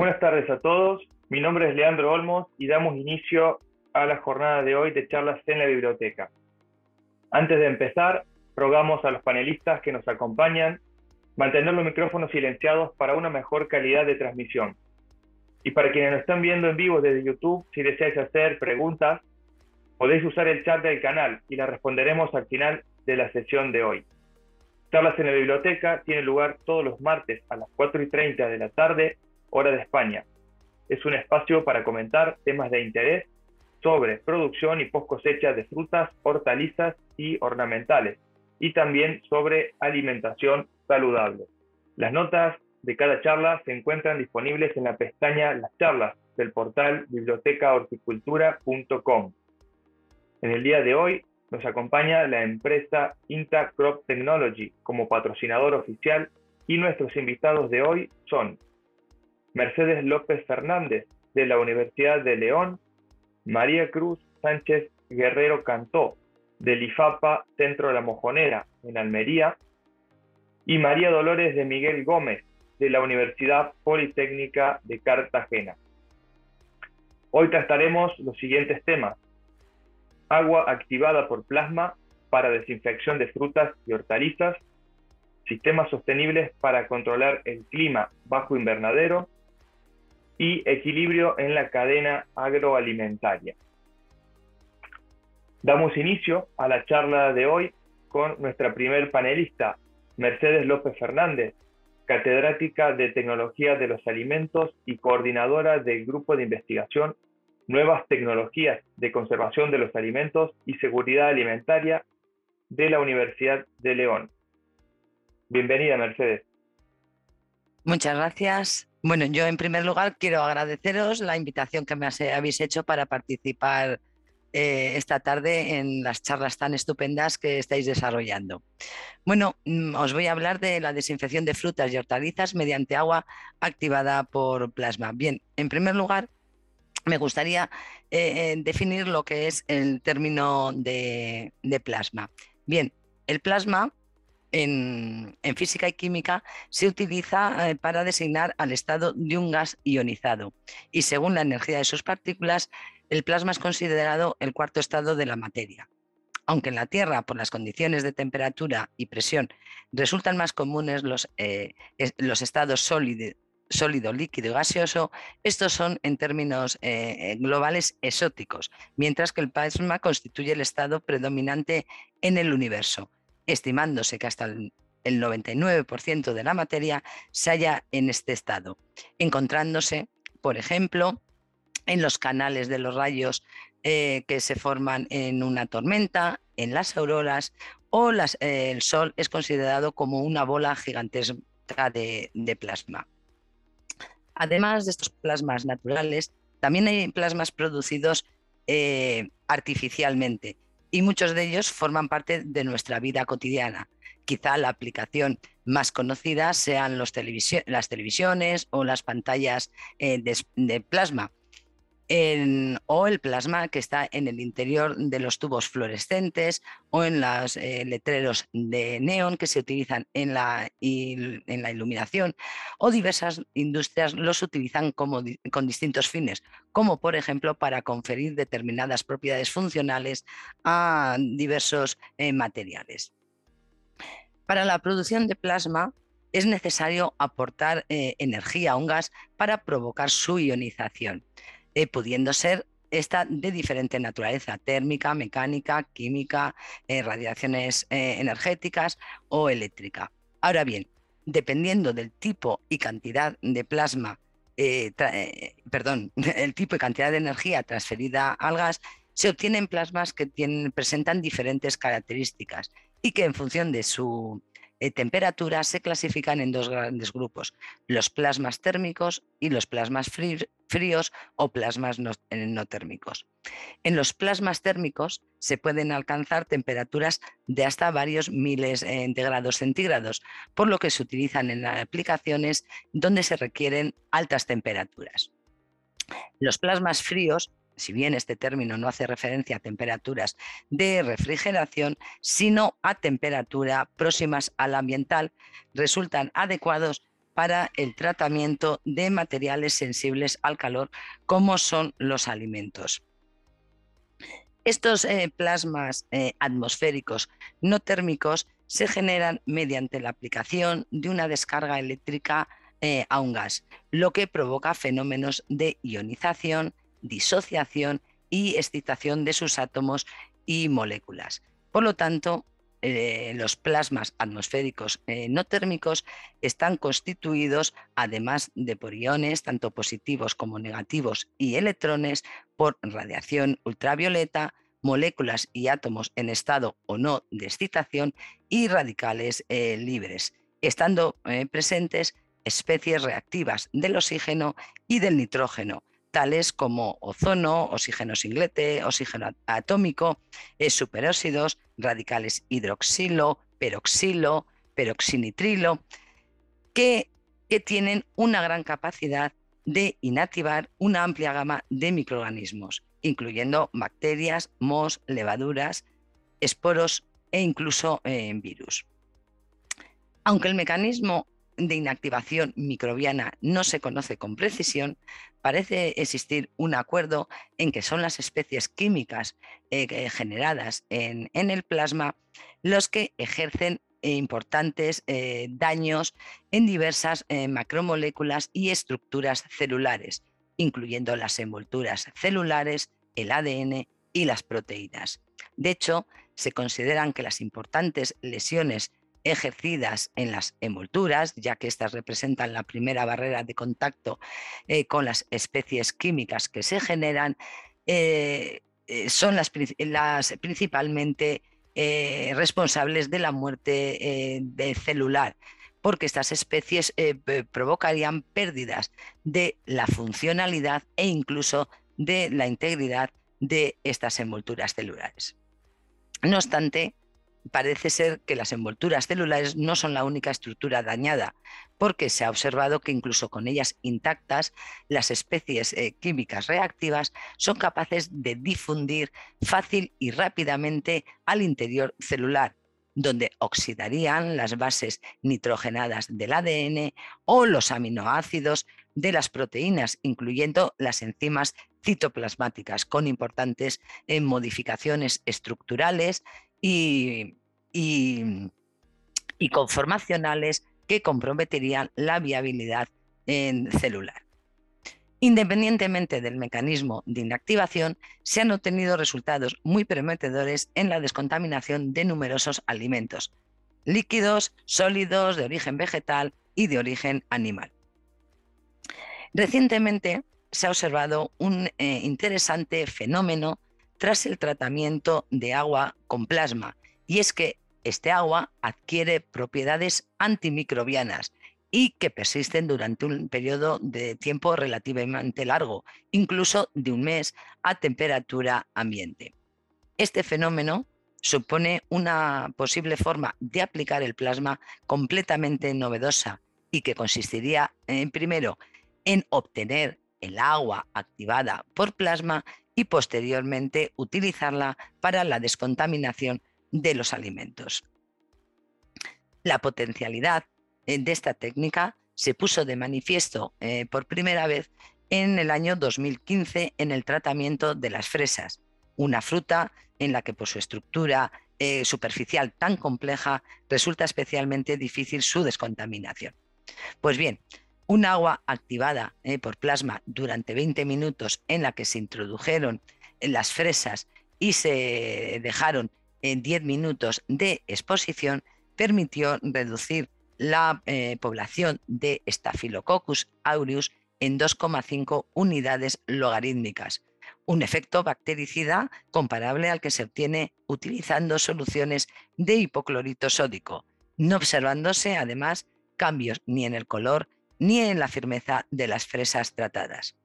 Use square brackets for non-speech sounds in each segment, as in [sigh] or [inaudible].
Buenas tardes a todos. Mi nombre es Leandro Olmos y damos inicio a la jornada de hoy de charlas en la biblioteca. Antes de empezar, rogamos a los panelistas que nos acompañan mantener los micrófonos silenciados para una mejor calidad de transmisión. Y para quienes nos están viendo en vivo desde YouTube, si deseáis hacer preguntas, podéis usar el chat del canal y las responderemos al final de la sesión de hoy. Charlas en la biblioteca tiene lugar todos los martes a las 4 y 30 de la tarde, hora de España. Es un espacio para comentar temas de interés sobre producción y post cosecha de frutas, hortalizas y ornamentales, y también sobre alimentación saludable. Las notas de cada charla se encuentran disponibles en la pestaña Las charlas del portal bibliotecahorticultura.com. En el día de hoy nos acompaña la empresa Inta Crop Technology como patrocinador oficial y nuestros invitados de hoy son Mercedes López Fernández de la Universidad de León, María Cruz Sánchez Guerrero Cantó del IFAPA Centro de la Mojonera en Almería y María Dolores de Miguel Gómez de la Universidad Politécnica de Cartagena. Hoy trataremos los siguientes temas. Agua activada por plasma para desinfección de frutas y hortalizas, sistemas sostenibles para controlar el clima bajo invernadero y equilibrio en la cadena agroalimentaria. Damos inicio a la charla de hoy con nuestra primer panelista, Mercedes López Fernández, catedrática de Tecnología de los Alimentos y coordinadora del Grupo de Investigación Nuevas Tecnologías de Conservación de los Alimentos y Seguridad Alimentaria de la Universidad de León. Bienvenida, Mercedes. Muchas gracias. Bueno, yo en primer lugar quiero agradeceros la invitación que me habéis hecho para participar eh, esta tarde en las charlas tan estupendas que estáis desarrollando. Bueno, mm, os voy a hablar de la desinfección de frutas y hortalizas mediante agua activada por plasma. Bien, en primer lugar, me gustaría eh, definir lo que es el término de, plasma. Bien, el plasma en, física y química se utiliza eh, para designar al estado de un gas ionizado y según la energía de sus partículas el plasma es considerado el cuarto estado de la materia. Aunque en la Tierra, por las condiciones de temperatura y presión, resultan más comunes los, eh, estados sólido, sólido, líquido y gaseoso, estos son en términos eh, globales exóticos, mientras que el plasma constituye el estado predominante en el universo, estimándose que hasta el, el 99% de la materia se halla en este estado, encontrándose, por ejemplo, en los canales de los rayos eh, que se forman en una tormenta, en las auroras o eh, el Sol es considerado como una bola gigantesca de, plasma. Además de estos plasmas naturales, también hay plasmas producidos eh, artificialmente y muchos de ellos forman parte de nuestra vida cotidiana. Quizá la aplicación más conocida sean las televisiones o las pantallas de plasma, o el plasma que está en el interior de los tubos fluorescentes o en los eh, letreros de neón que se utilizan en la, iluminación o diversas industrias los utilizan con distintos fines, como por ejemplo para conferir determinadas propiedades funcionales a diversos eh, materiales. Para la producción de plasma es necesario aportar eh, energía a un gas para provocar su ionización. Eh, pudiendo ser esta de diferente naturaleza, térmica, mecánica, química, eh, radiaciones eh, energéticas o eléctrica. Ahora bien, dependiendo del tipo y cantidad de plasma, perdón, [laughs] el tipo y cantidad de energía transferida al gas, se obtienen plasmas que presentan diferentes características y que en función de su eh, temperaturas se clasifican en dos grandes grupos, los plasmas térmicos y los plasmas fríos o plasmas eh, no, térmicos. En los plasmas térmicos se pueden alcanzar temperaturas de hasta varios miles eh, de grados centígrados, por lo que se utilizan en aplicaciones donde se requieren altas temperaturas. Los plasmas fríos si bien este término no hace referencia a temperaturas de refrigeración, sino a temperatura próximas al ambiental, resultan adecuados para el tratamiento de materiales sensibles al calor como son los alimentos. Estos eh, plasmas eh, atmosféricos no térmicos se generan mediante la aplicación de una descarga eléctrica eh, a un gas, lo que provoca fenómenos de ionización, disociación y excitación de sus átomos y moléculas. Por lo tanto, eh, los plasmas atmosféricos eh, no térmicos están constituidos, además de por iones, tanto positivos como negativos, y electrones, por radiación ultravioleta, moléculas y átomos en estado o no de excitación y radicales eh, libres, estando presentes especies reactivas del oxígeno y del nitrógeno, tales como ozono, oxígeno singlete, oxígeno atómico, eh, superóxidos, radicales hidroxilo, peroxilo, peroxinitrilo, que, que tienen una gran capacidad de inactivar una amplia gama de microorganismos, incluyendo bacterias, mos, levaduras, esporos e incluso eh, virus. Aunque el mecanismo de inactivación microbiana no se conoce con precisión, parece existir un acuerdo en que son las especies químicas eh, generadas en, el plasma los que ejercen importantes eh, daños en diversas eh, macromoléculas y estructuras celulares, incluyendo las envolturas celulares, el ADN y las proteínas. De hecho, se consideran que las importantes lesiones ejercidas en las envolturas, ya que éstas representan la primera barrera de contacto eh, con las especies químicas que se generan, eh, eh, son las, principalmente responsables de la muerte celular, porque estas especies provocarían pérdidas de la funcionalidad e incluso de la integridad de estas envolturas celulares. No obstante, parece ser que las envolturas celulares no son la única estructura dañada, porque se ha observado que incluso con ellas intactas, las especies eh, químicas reactivas son capaces de difundir fácil y rápidamente al interior celular, donde oxidarían las bases nitrogenadas del ADN o los aminoácidos de las proteínas, incluyendo las enzimas citoplasmáticas, con importantes eh, modificaciones estructurales y, conformacionales que comprometerían la viabilidad en celular. Independientemente del mecanismo de inactivación, se han obtenido resultados muy prometedores en la descontaminación de numerosos alimentos, líquidos, sólidos, de origen vegetal y de origen animal. Recientemente se ha observado un eh, interesante fenómeno tras el tratamiento de agua con plasma, y es que este agua adquiere propiedades antimicrobianas y que persisten durante un periodo de tiempo relativamente largo, incluso de un mes a temperatura ambiente. Este fenómeno supone una posible forma de aplicar el plasma completamente novedosa y que consistiría, en, primero, en obtener el agua activada por plasma y posteriormente utilizarla para la descontaminación de los alimentos. La potencialidad eh, de esta técnica se puso de manifiesto eh, por primera vez en el año 2015 en el tratamiento de las fresas, una fruta en la que por su estructura eh, superficial tan compleja resulta especialmente difícil su descontaminación. Pues bien, un agua activada eh, por plasma durante 20 minutos en la que se introdujeron las fresas y se dejaron en 10 minutos de exposición permitió reducir la eh, población de Staphylococcus aureus en 2,5 unidades logarítmicas, un efecto bactericida comparable al que se obtiene utilizando soluciones de hipoclorito sódico, no observándose además cambios ni en el color ni en la firmeza de las fresas tratadas.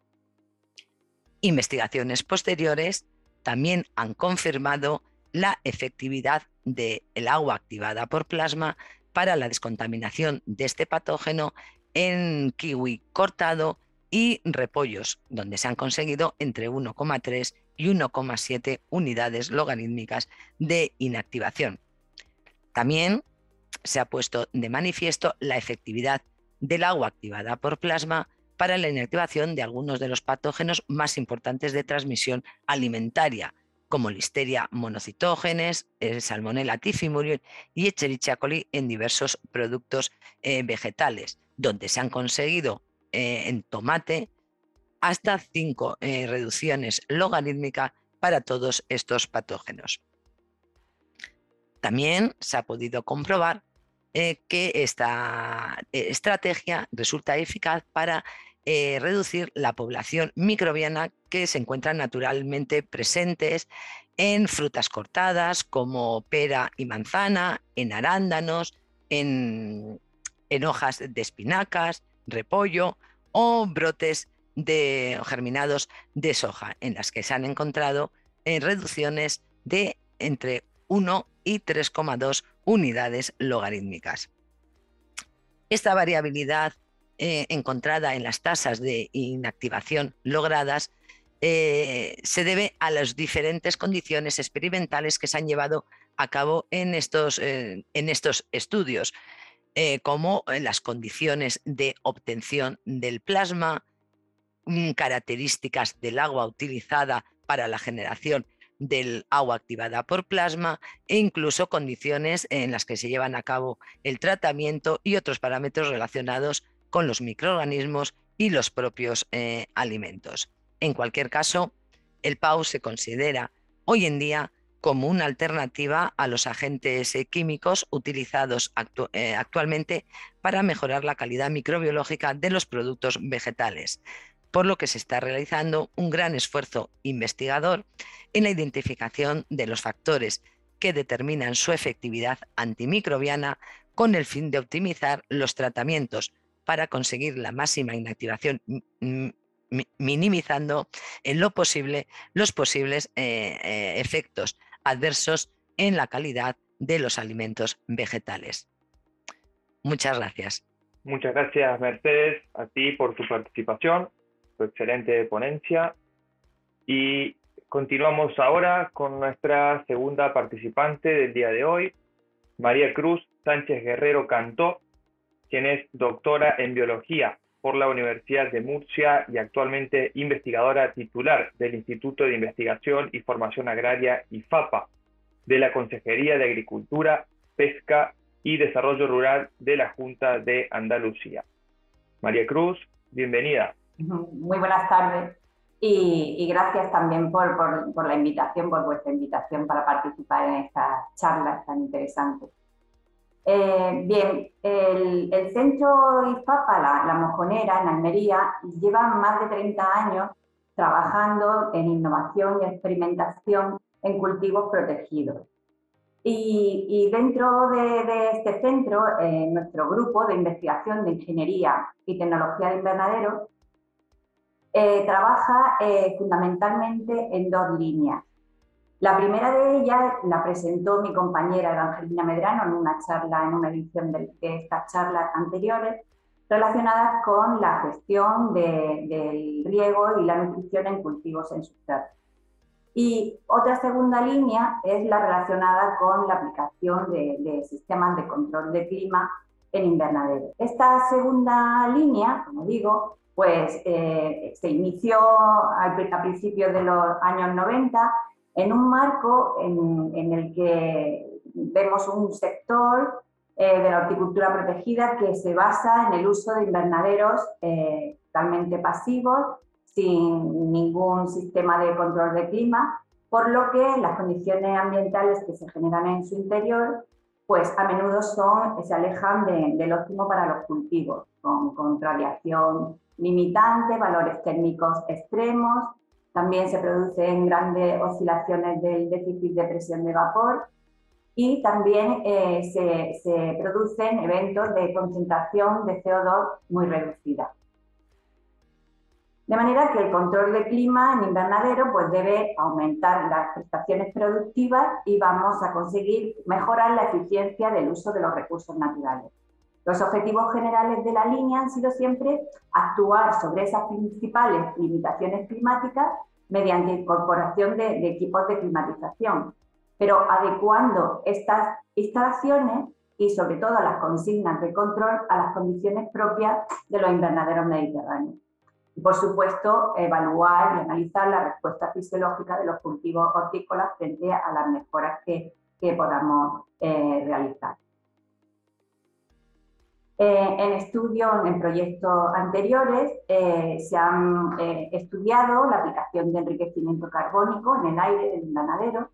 Investigaciones posteriores también han confirmado la efectividad del agua activada por plasma para la descontaminación de este patógeno en kiwi cortado y repollos, donde se han conseguido entre 1,3 y 1,7 unidades logarítmicas de inactivación. También se ha puesto de manifiesto la efectividad del agua activada por plasma para la inactivación de algunos de los patógenos más importantes de transmisión alimentaria, como Listeria monocitógenes, el Salmonella typhimurium y Escherichia coli en diversos productos eh, vegetales, donde se han conseguido eh, en tomate hasta cinco eh, reducciones logarítmicas para todos estos patógenos. También se ha podido comprobar que esta estrategia resulta eficaz para eh, reducir la población microbiana que se encuentra naturalmente presentes en frutas cortadas como pera y manzana, en arándanos, en, hojas de espinacas, repollo o brotes de germinados de soja, en las que se han encontrado eh, reducciones de entre 1 y 3,2 unidades logarítmicas. Esta variabilidad eh, encontrada en las tasas de inactivación logradas eh, se debe a las diferentes condiciones experimentales que se han llevado a cabo en estos, eh, en estos estudios, como las condiciones de obtención del plasma, mm, características del agua utilizada para la generación del agua activada por plasma e incluso condiciones en las que se llevan a cabo el tratamiento y otros parámetros relacionados con los microorganismos y los propios eh, alimentos. En cualquier caso, el PAU se considera hoy en día como una alternativa a los agentes eh, químicos utilizados eh, actualmente para mejorar la calidad microbiológica de los productos vegetales, por lo que se está realizando un gran esfuerzo investigador en la identificación de los factores que determinan su efectividad antimicrobiana con el fin de optimizar los tratamientos para conseguir la máxima inactivación, minimizando en lo posible los posibles eh, eh, efectos adversos en la calidad de los alimentos vegetales. Muchas gracias. Muchas gracias, Mercedes, a ti por tu participación, excelente ponencia. Y continuamos ahora con nuestra segunda participante del día de hoy, María Cruz Sánchez Guerrero Cantó, quien es doctora en biología por la Universidad de Murcia y actualmente investigadora titular del Instituto de Investigación y Formación Agraria IFAPA de la Consejería de Agricultura, Pesca y Desarrollo Rural de la Junta de Andalucía. María Cruz, bienvenida. Muy buenas tardes y, gracias también por, la invitación, por vuestra invitación para participar en esta charla tan interesante. Eh, bien, el, centro IFAPA, la, Mojonera, en Almería, lleva más de 30 años trabajando en innovación y experimentación en cultivos protegidos. Y, dentro de, este centro, eh, nuestro grupo de investigación de ingeniería y tecnología de invernadero eh, trabaja fundamentalmente en dos líneas. La primera de ellas la presentó mi compañera Evangelina Medrano en una charla, en una edición de, estas charlas anteriores, relacionadas con la gestión del riego y la nutrición en cultivos en sustrato. Y otra segunda línea es la relacionada con la aplicación de, sistemas de control de clima en invernadero. Esta segunda línea, como digo, pues eh, se inició a, principios de los años 90 en un marco en, el que vemos un sector eh, de la horticultura protegida que se basa en el uso de invernaderos eh, totalmente pasivos, sin ningún sistema de control de clima, por lo que las condiciones ambientales que se generan en su interior, pues a menudo son, se alejan del óptimo para los cultivos, con, con radiación limitante, valores térmicos extremos, también se producen grandes oscilaciones del déficit de presión de vapor y también eh, se, producen eventos de concentración de CO2 muy reducida. De manera que el control de clima en invernadero pues debe aumentar las prestaciones productivas y vamos a conseguir mejorar la eficiencia del uso de los recursos naturales. Los objetivos generales de la línea han sido siempre actuar sobre esas principales limitaciones climáticas mediante incorporación de, equipos de climatización, pero adecuando estas instalaciones y sobre todo las consignas de control a las condiciones propias de los invernaderos mediterráneos. Y por supuesto, evaluar y analizar la respuesta fisiológica de los cultivos hortícolas frente a las mejoras que, podamos eh, realizar. Eh, en estudios, en proyectos anteriores, eh, se han estudiado la aplicación de enriquecimiento carbónico en el aire del invernadero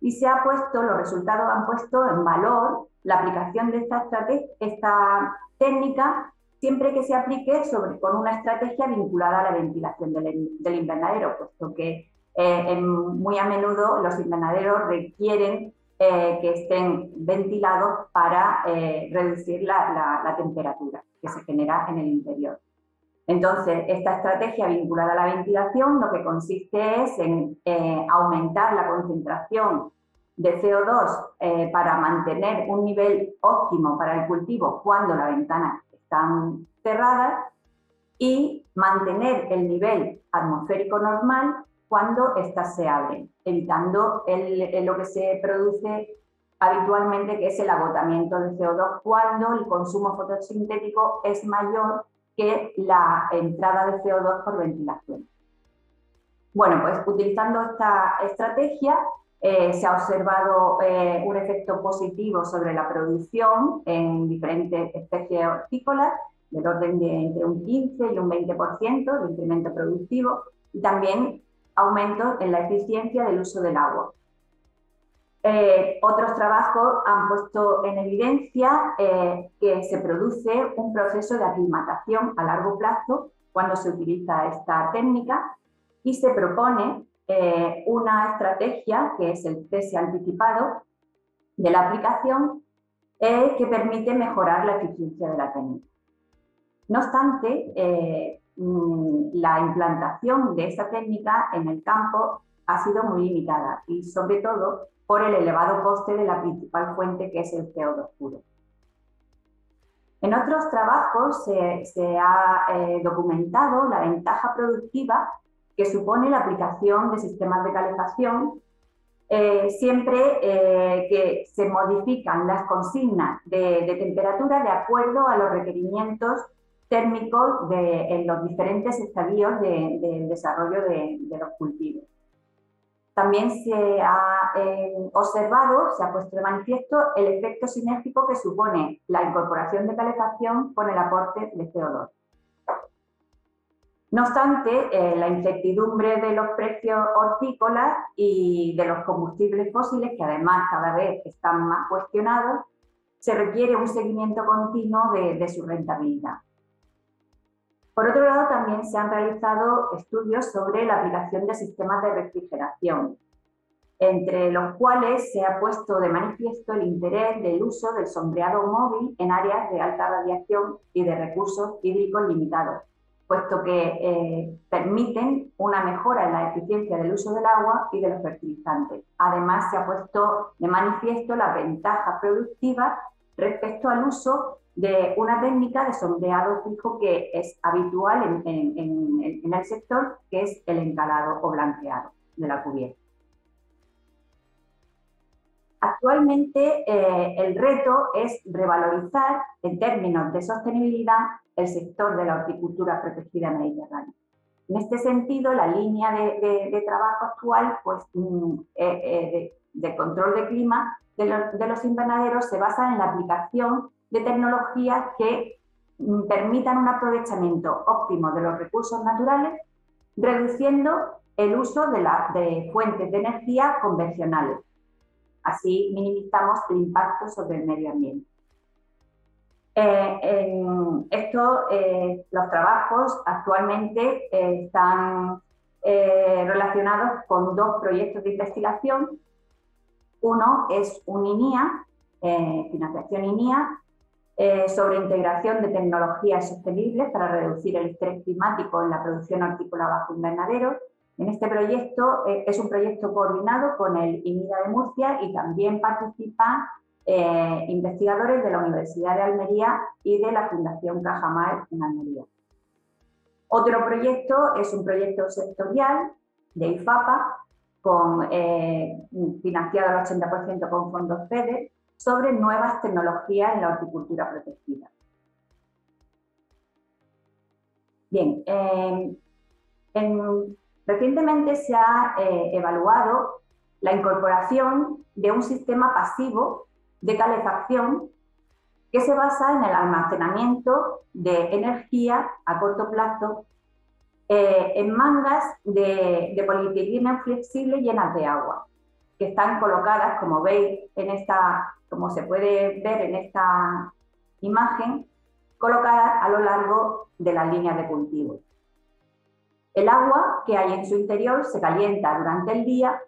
y se ha puesto, los resultados han puesto en valor la aplicación de esta, esta técnica siempre que se aplique sobre, con una estrategia vinculada a la ventilación del, invernadero, puesto que eh, muy a menudo los invernaderos requieren eh, que estén ventilados para eh, reducir la, la, temperatura que se genera en el interior. Entonces, esta estrategia vinculada a la ventilación lo que consiste es en aumentar la concentración de CO2 para mantener un nivel óptimo para el cultivo cuando la ventana están cerradas y mantener el nivel atmosférico normal cuando éstas se abren, evitando lo que se produce habitualmente, que es el agotamiento de CO2 cuando el consumo fotosintético es mayor que la entrada de CO2 por ventilación. Bueno, pues utilizando esta estrategia eh, se ha observado eh, un efecto positivo sobre la producción en diferentes especies hortícolas, del orden de entre un 15 y un 20% de incremento productivo, y también aumento en la eficiencia del uso del agua. Eh, otros trabajos han puesto en evidencia que se produce un proceso de aclimatación a largo plazo cuando se utiliza esta técnica y se propone eh, una estrategia que es el cese anticipado de la aplicación eh, que permite mejorar la eficiencia de la técnica. No obstante, eh, mm, la implantación de esta técnica en el campo ha sido muy limitada y sobre todo por el elevado coste de la principal fuente que es el CO2 puro. En otros trabajos se, ha documentado la ventaja productiva que supone la aplicación de sistemas de calefacción, eh, siempre eh, que se modifican las consignas de, temperatura de acuerdo a los requerimientos térmicos de, en los diferentes estadios del desarrollo de, los cultivos. También se ha eh, observado, se ha puesto de manifiesto el efecto sinérgico que supone la incorporación de calefacción con el aporte de CO2. No obstante, eh, la incertidumbre de los precios hortícolas y de los combustibles fósiles, que además cada vez están más cuestionados, se requiere un seguimiento continuo de, su rentabilidad. Por otro lado, también se han realizado estudios sobre la aplicación de sistemas de refrigeración, entre los cuales se ha puesto de manifiesto el interés del uso del sombreado móvil en áreas de alta radiación y de recursos hídricos limitados, puesto que eh, permiten una mejora en la eficiencia del uso del agua y de los fertilizantes. Además, se ha puesto de manifiesto la ventaja productiva respecto al uso de una técnica de sombreado fijo que es habitual en, el sector, que es el encalado o blanqueado de la cubierta. Actualmente eh, el reto es revalorizar en términos de sostenibilidad el sector de la horticultura protegida mediterránea. En este sentido, la línea de, trabajo actual pues, mm, eh, eh, de, control de clima de, los invernaderos se basa en la aplicación de tecnologías que mm, permitan un aprovechamiento óptimo de los recursos naturales, reduciendo el uso de, de fuentes de energía convencionales. Así minimizamos el impacto sobre el medio ambiente. Eh, esto, eh, los trabajos actualmente eh, están relacionados con dos proyectos de investigación. Uno es un INIA, financiación INIA, sobre integración de tecnologías sostenibles para reducir el estrés climático en la producción hortícola bajo invernadero. En este proyecto es un proyecto coordinado con el INIDA de Murcia y también participa eh, investigadores de la Universidad de Almería y de la Fundación Cajamar en Almería. Otro proyecto es un proyecto sectorial de IFAPA, con, eh, financiado al 80% con fondos FEDER, sobre nuevas tecnologías en la horticultura protegida. Bien, recientemente se ha eh, evaluado la incorporación de un sistema pasivo de calefacción que se basa en el almacenamiento de energía a corto plazo eh, en mangas de, de polietileno flexible llenas de agua, que están colocadas, como veis en esta, como se puede ver en esta imagen, colocadas a lo largo de las líneas de cultivo. El agua que hay en su interior se calienta durante el día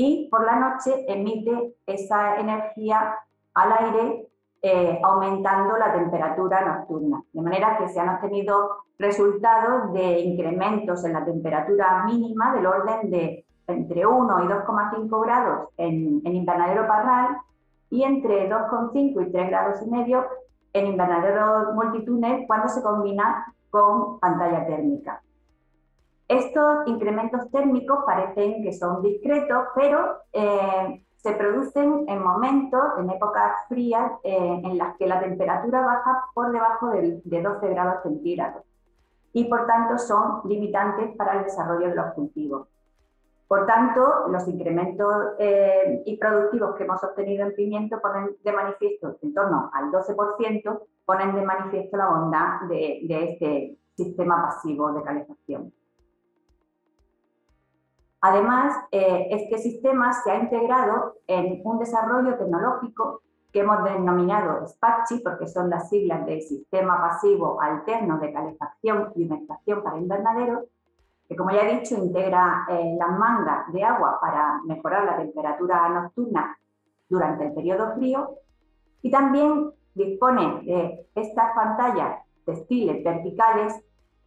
y por la noche emite esa energía al aire eh, aumentando la temperatura nocturna. De manera que se han obtenido resultados de incrementos en la temperatura mínima del orden de entre 1 y 2,5 grados en, en invernadero parral y entre 2,5 y 3 grados y medio en invernadero multitúnel cuando se combina con pantalla térmica. Estos incrementos térmicos parecen que son discretos, pero eh, se producen en momentos, en épocas frías, eh, en las que la temperatura baja por debajo de, 12 grados centígrados y por tanto son limitantes para el desarrollo de los cultivos. Por tanto, los incrementos eh, y productivos que hemos obtenido en pimiento ponen de manifiesto, en torno al 12%, ponen de manifiesto la bondad de este sistema pasivo de calefacción. Además, eh, este sistema se ha integrado en un desarrollo tecnológico que hemos denominado SPACHI, porque son las siglas del Sistema Pasivo Alterno de Calefacción y Humectación para Invernadero, que como ya he dicho, integra eh, las mangas de agua para mejorar la temperatura nocturna durante el periodo frío y también dispone de estas pantallas textiles verticales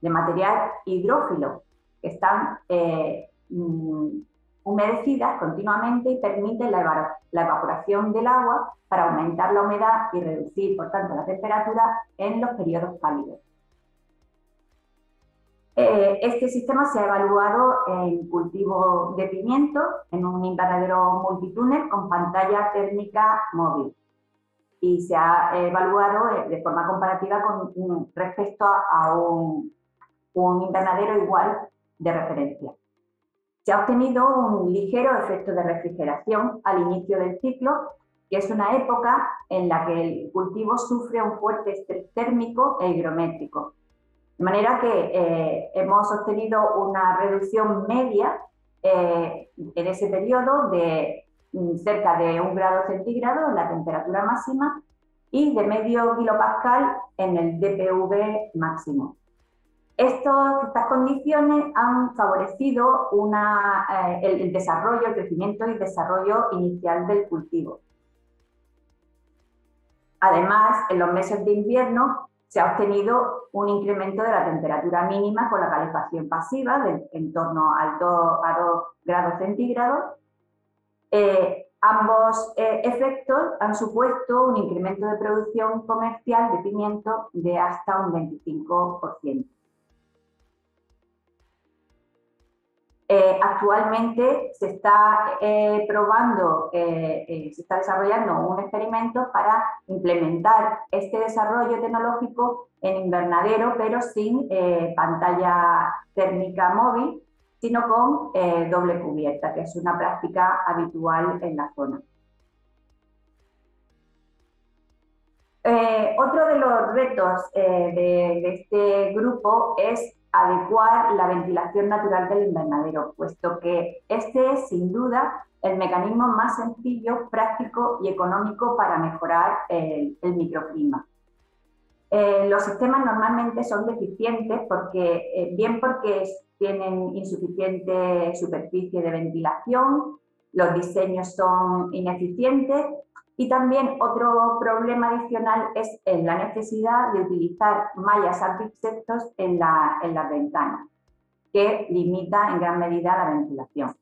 de material hidrófilo que están eh, Mm, humedecidas continuamente y permiten la, evaporación del agua para aumentar la humedad y reducir, por tanto, la temperatura en los periodos cálidos. Eh, este sistema se ha evaluado en cultivo de pimiento en un invernadero multitúnel con pantalla térmica móvil y se ha evaluado eh, de forma comparativa con respecto a, un invernadero igual de referencia. Se ha obtenido un ligero efecto de refrigeración al inicio del ciclo, que es una época en la que el cultivo sufre un fuerte estrés térmico e higrométrico. De manera que eh, hemos obtenido una reducción media eh, en ese periodo de mm, cerca de un grado centígrado en la temperatura máxima y de medio kilopascal en el DPV máximo estas condiciones han favorecido eh, el, desarrollo, el crecimiento y desarrollo inicial del cultivo. Además, en los meses de invierno se ha obtenido un incremento de la temperatura mínima con la calefacción pasiva de en torno al 2 a 2 grados centígrados. Eh, ambos eh, efectos han supuesto un incremento de producción comercial de pimiento de hasta un 25%. Eh, actualmente se está eh, probando, eh, se está desarrollando un experimento para implementar este desarrollo tecnológico en invernadero, pero sin pantalla térmica móvil, sino con doble cubierta, que es una práctica habitual en la zona. otro de los retos de este grupo es adecuar la ventilación natural del invernadero, puesto que este es sin duda el mecanismo más sencillo, práctico y económico para mejorar el, microclima. Eh, los sistemas normalmente son deficientes porque, eh, bien porque tienen insuficiente superficie de ventilación, los diseños son ineficientes y también otro problema adicional es la necesidad de utilizar mallas anti-insectos en, la, las ventanas, que limita en gran medida la ventilación.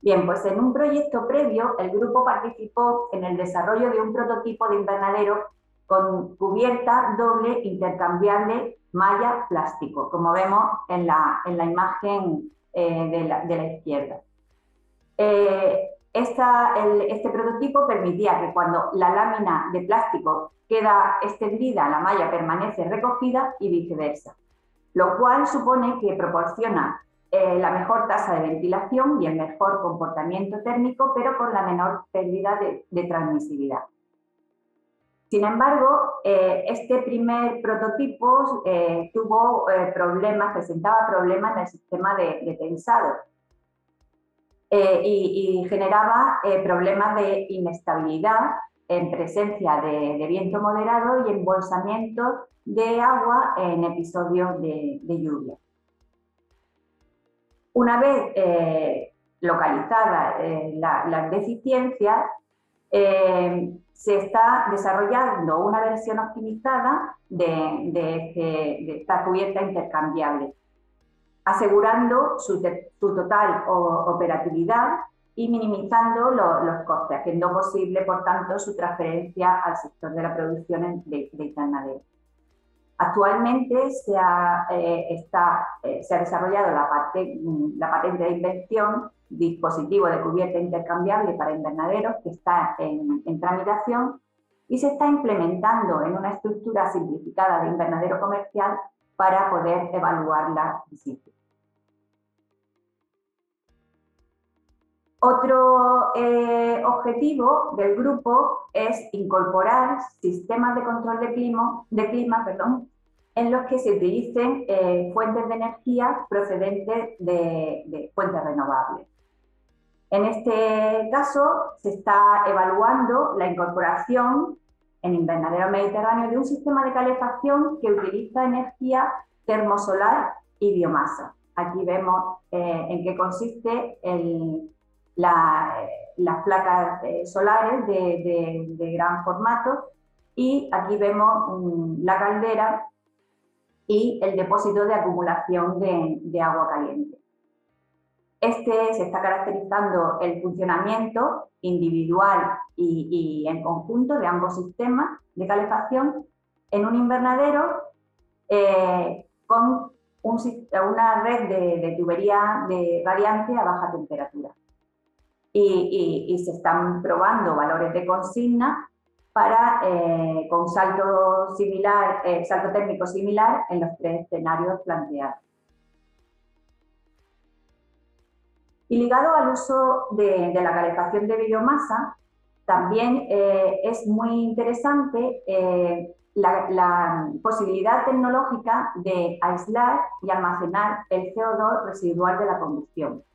Bien, pues en un proyecto previo el grupo participó en el desarrollo de un prototipo de invernadero con cubierta doble intercambiable malla plástico, como vemos en la, en la imagen eh, de, la, de, la, izquierda. Eh, este prototipo permitía que cuando la lámina de plástico queda extendida, la malla permanece recogida y viceversa, lo cual supone que proporciona eh, la mejor tasa de ventilación y el mejor comportamiento térmico, pero con la menor pérdida de, transmisibilidad. Sin embargo, eh, este primer prototipo eh, tuvo problemas, presentaba problemas en el sistema de, de tensado y, generaba problemas de inestabilidad en presencia de, viento moderado y embolsamiento de agua en episodios de lluvia. Una vez eh, localizadas eh, las deficiencias, eh, se está desarrollando una versión optimizada de, esta cubierta intercambiable, asegurando su, total operatividad y minimizando los costes, haciendo posible, por tanto, su transferencia al sector de la producción de, de invernadero. Actualmente se ha, eh, está, eh, se ha desarrollado la, mm, la, patente de invención dispositivo de cubierta intercambiable para invernaderos que está en, en, tramitación y se está implementando en una estructura simplificada de invernadero comercial para poder evaluarla en. Otro eh, objetivo del grupo es incorporar sistemas de control de clima, de clima perdón, en los que se utilicen eh, fuentes de energía procedentes de, fuentes renovables. En este caso, se está evaluando la incorporación en invernadero mediterráneo de un sistema de calefacción que utiliza energía termosolar y biomasa. Aquí vemos eh, en qué consiste el, las placas eh, solares de, gran formato y aquí vemos mm, la caldera y el depósito de acumulación de, agua caliente. Este se está caracterizando el funcionamiento individual y, en conjunto de ambos sistemas de calefacción en un invernadero eh, con una red de, de tubería de radiante a baja temperatura y, se están probando valores de consigna para, eh, con salto, similar, eh, salto térmico similar en los tres escenarios planteados. Y ligado al uso de, la calefacción de biomasa, también eh, es muy interesante la, posibilidad tecnológica de aislar y almacenar el CO2 residual de la combustión.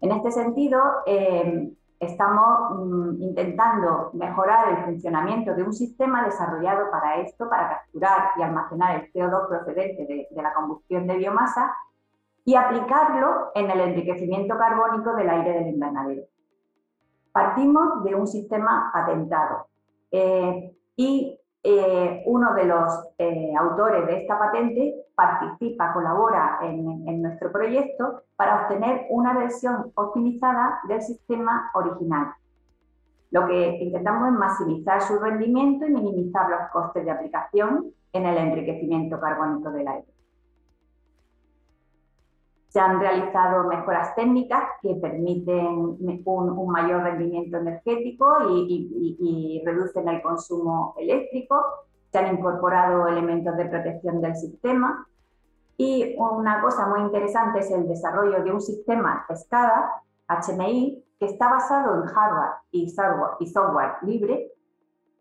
En este sentido, eh, estamos mm, intentando mejorar el funcionamiento de un sistema desarrollado para esto, para capturar y almacenar el CO2 procedente de, la combustión de biomasa y aplicarlo en el enriquecimiento carbónico del aire del invernadero. Partimos de un sistema patentado eh, y eh, uno de los eh, autores de esta patente participa, colabora en, nuestro proyecto para obtener una versión optimizada del sistema original. Lo que intentamos es maximizar su rendimiento y minimizar los costes de aplicación en el enriquecimiento carbónico del aire. Se han realizado mejoras técnicas que permiten un, mayor rendimiento energético y, reducen el consumo eléctrico. Se han incorporado elementos de protección del sistema. Y una cosa muy interesante es el desarrollo de un sistema SCADA, HMI, que está basado en hardware y software, y software libre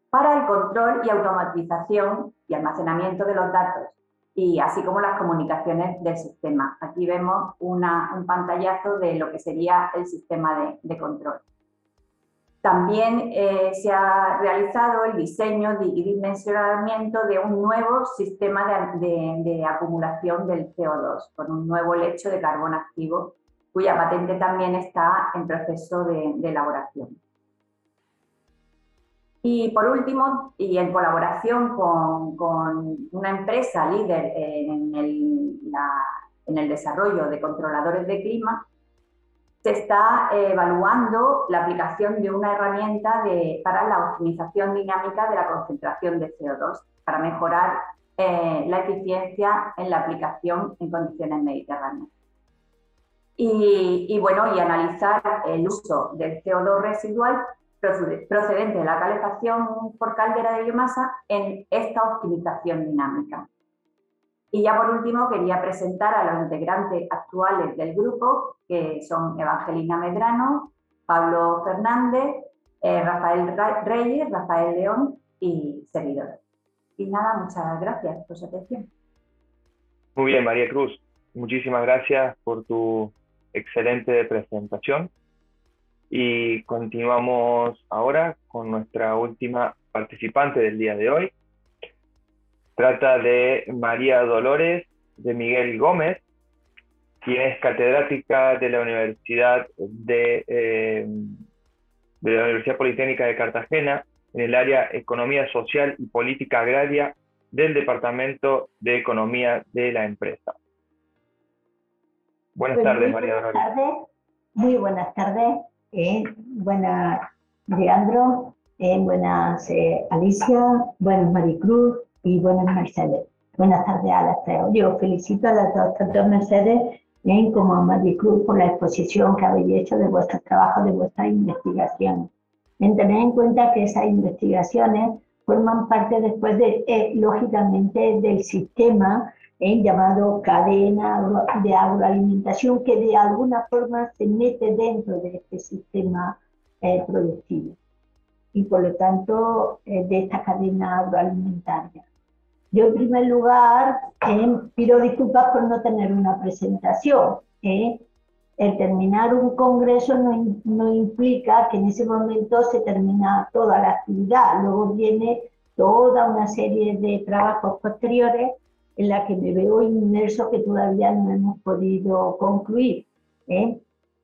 para el control y automatización y almacenamiento de los datos y así como las comunicaciones del sistema. Aquí vemos un pantallazo de lo que sería el sistema de, control. También eh, se ha realizado el diseño y dimensionamiento de un nuevo sistema de, acumulación del CO2 con un nuevo lecho de carbono activo cuya patente también está en proceso de elaboración. Y por último, y en colaboración con, una empresa líder en el, desarrollo de controladores de clima, se está evaluando la aplicación de una herramienta para la optimización dinámica de la concentración de CO2 para mejorar eh, la eficiencia en la aplicación en condiciones mediterráneas. y, bueno, y analizar el uso del CO2 residual procedente de la calefacción por caldera de biomasa en esta optimización dinámica. Y ya por último quería presentar a los integrantes actuales del grupo, que son Evangelina Medrano, Pablo Fernández, eh, Rafael Reyes, Rafael León y servidor. Y nada, muchas gracias por su atención. Muy bien, María Cruz. Muchísimas gracias por tu excelente presentación. Y continuamos ahora con nuestra última participante del día de hoy. Trata de María Dolores de Miguel Gómez, quien es catedrática de la Universidad de, eh, de la Universidad Politécnica de Cartagena en el área Economía Social y Política Agraria del Departamento de Economía de la empresa. Buenas tardes, María Dolores. Buenas tardes, muy buenas tardes. Eh, buenas, Leandro. Eh, buenas, eh, Alicia. Buenas, Maricruz. Y buenas, Mercedes. Buenas tardes a las. Yo felicito a las dos, dos Mercedes como a Maricruz por la exposición que habéis hecho de vuestros trabajos, de vuestras investigaciones. En en cuenta que esas investigaciones forman parte después de, eh, lógicamente, del sistema llamado cadena de agroalimentación, que de alguna forma se mete dentro de este sistema eh, productivo y por lo tanto eh, de esta cadena agroalimentaria. Yo en primer lugar eh, pido disculpas por no tener una presentación. El terminar un congreso no, no implica que en ese momento se termina toda la actividad, luego viene toda una serie de trabajos posteriores en la que me veo inmerso que todavía no hemos podido concluir. ¿eh?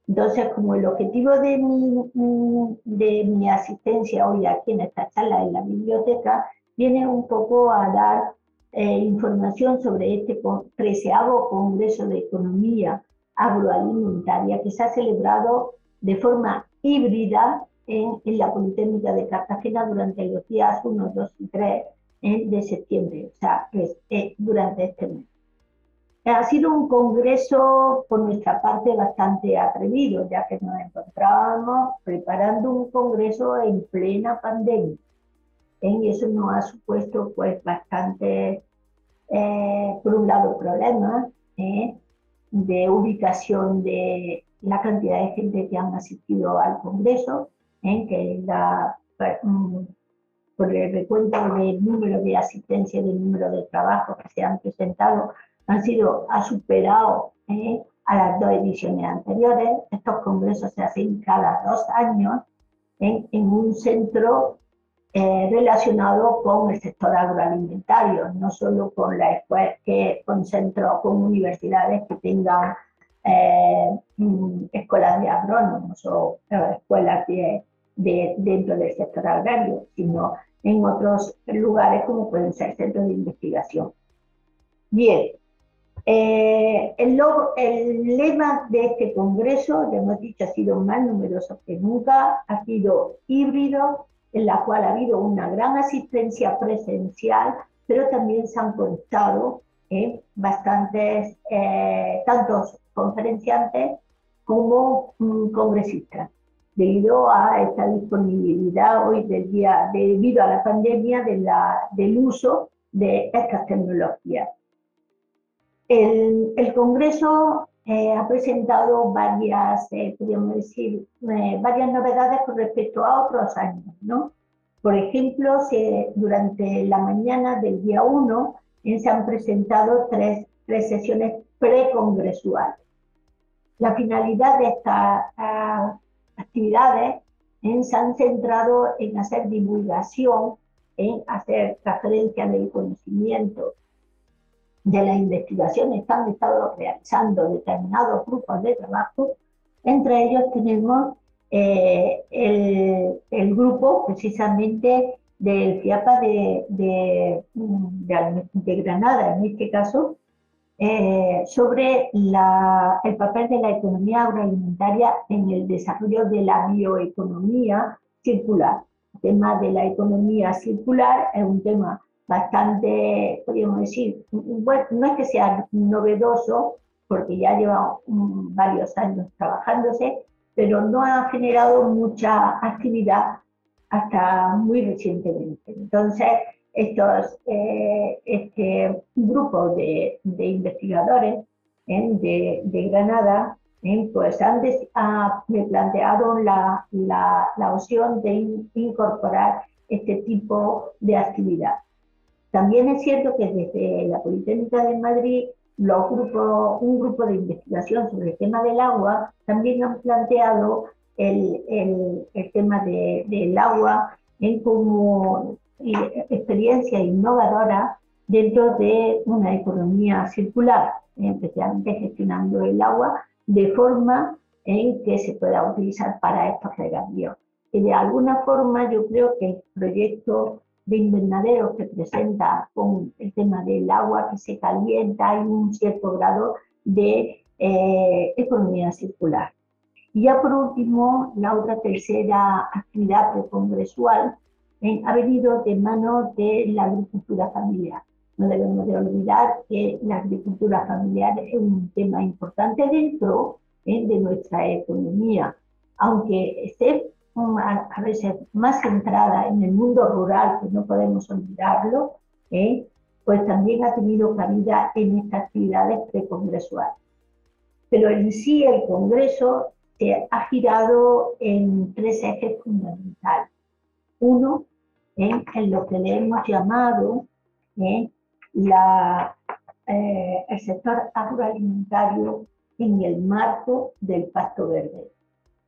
Entonces, como el objetivo de mi, de mi asistencia hoy aquí en esta charla en la biblioteca viene un poco a dar eh, información sobre este treceavo Congreso de Economía Agroalimentaria que se ha celebrado de forma híbrida en, en la Politécnica de Cartagena durante los días 1, 2 y 3 de septiembre, o sea, pues, eh, durante este mes. Ha sido un congreso por nuestra parte bastante atrevido, ya que nos encontrábamos preparando un congreso en plena pandemia. Y eso nos ha supuesto pues bastante, eh, por un lado, problemas ¿eh? de ubicación de la cantidad de gente que han asistido al congreso, que la, mm, por el recuento del número de asistencia y del número de trabajos que se han presentado, han sido, ha superado eh, a las dos ediciones anteriores. Estos congresos se hacen cada dos años en un centro eh, relacionado con el sector agroalimentario, no solo con la escuela, que con centros, con universidades que tengan eh, mm, escuelas de agrónomos o escuelas de dentro del sector agrario, sino en otros lugares como pueden ser centros de investigación. Bien, eh, el, el, lema de este congreso, ya hemos dicho, ha sido más numeroso que nunca, ha sido híbrido, en la cual ha habido una gran asistencia presencial, pero también se han contado eh, bastantes, eh, tantos conferenciantes como mm, congresistas debido a esta disponibilidad hoy del día, debido a la pandemia de la, del uso de estas tecnologías. El, el Congreso eh, ha presentado varias, eh, podríamos decir, eh, varias novedades con respecto a otros años, ¿no? Por ejemplo, se, durante la mañana del día 1 se han presentado tres, tres sesiones precongresuales. La finalidad de esta actividades se han centrado en hacer divulgación, en hacer transferencia del conocimiento de la investigación. Están estado realizando determinados grupos de trabajo. Entre ellos tenemos eh, el, grupo precisamente del FIAPA de, de, de Granada, en este caso, eh, sobre el papel de la economía agroalimentaria en el desarrollo de la bioeconomía circular. El tema de la economía circular es un tema bastante, podríamos decir, bueno, no es que sea novedoso, porque ya lleva varios años trabajándose, pero no ha generado mucha actividad hasta muy recientemente. Entonces, estos, eh, este grupo de, investigadores ¿eh? de, Granada pues han, planteado la, la, opción de incorporar este tipo de actividad. También es cierto que desde la Politécnica de Madrid los grupos, un grupo de investigación sobre el tema del agua también han planteado el, el, tema de, del agua en como experiencia innovadora dentro de una economía circular, especialmente gestionando el agua de forma en que se pueda utilizar para estos regadíos. Y de alguna forma yo creo que el proyecto de invernadero que presenta con el tema del agua que se calienta y un cierto grado de eh, economía circular. Y ya por último, la otra tercera actividad precongresual eh, ha venido de mano de la agricultura familiar. No debemos de olvidar que la agricultura familiar es un tema importante dentro eh, de nuestra economía, aunque esté a veces más centrada en el mundo rural, que no podemos olvidarlo, ¿eh? pues también ha tenido cabida en estas actividades precongresuales. Pero en sí el Congreso se ha girado en tres ejes fundamentales. Uno, ¿eh? en lo que le hemos llamado ¿eh? la, el sector agroalimentario en el marco del Pacto Verde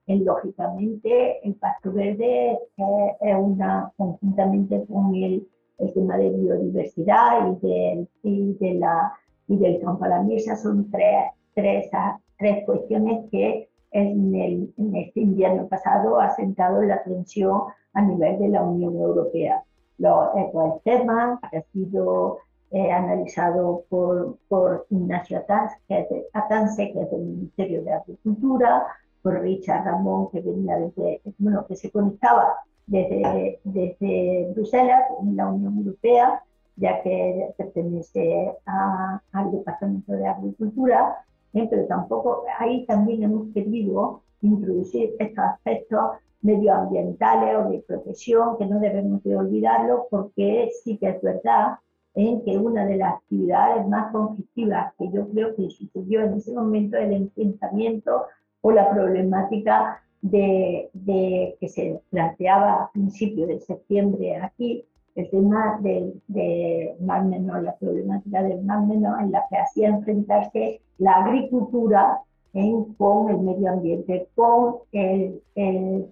lógicamente el pasto verde es una, conjuntamente con el, el, tema de biodiversidad y, de, y, de la, y del campo a la mesa son tres, tres, tres cuestiones que en, el, en este invierno pasado ha sentado la atención a nivel de la Unión Europea. Los ecosistemas, que ha sido eh, analizado por, por Ignacio Atance, que es del Ministerio de Agricultura, por Richard Ramón, que venía desde, bueno, que se conectaba desde, desde Bruselas, en la Unión Europea, ya que pertenece al Departamento de Agricultura, ¿eh? pero tampoco ahí también hemos querido introducir estos aspectos medioambientales o de protección, que no debemos de olvidarlo, porque sí que es verdad en que una de las actividades más conflictivas que yo creo que sucedió en ese momento el enfrentamiento o la problemática de, que se planteaba a principios de septiembre aquí, el tema del de Mar Menor, la problemática del Mar Menor en la que hacía enfrentarse la agricultura en, con el medio ambiente, con el, el,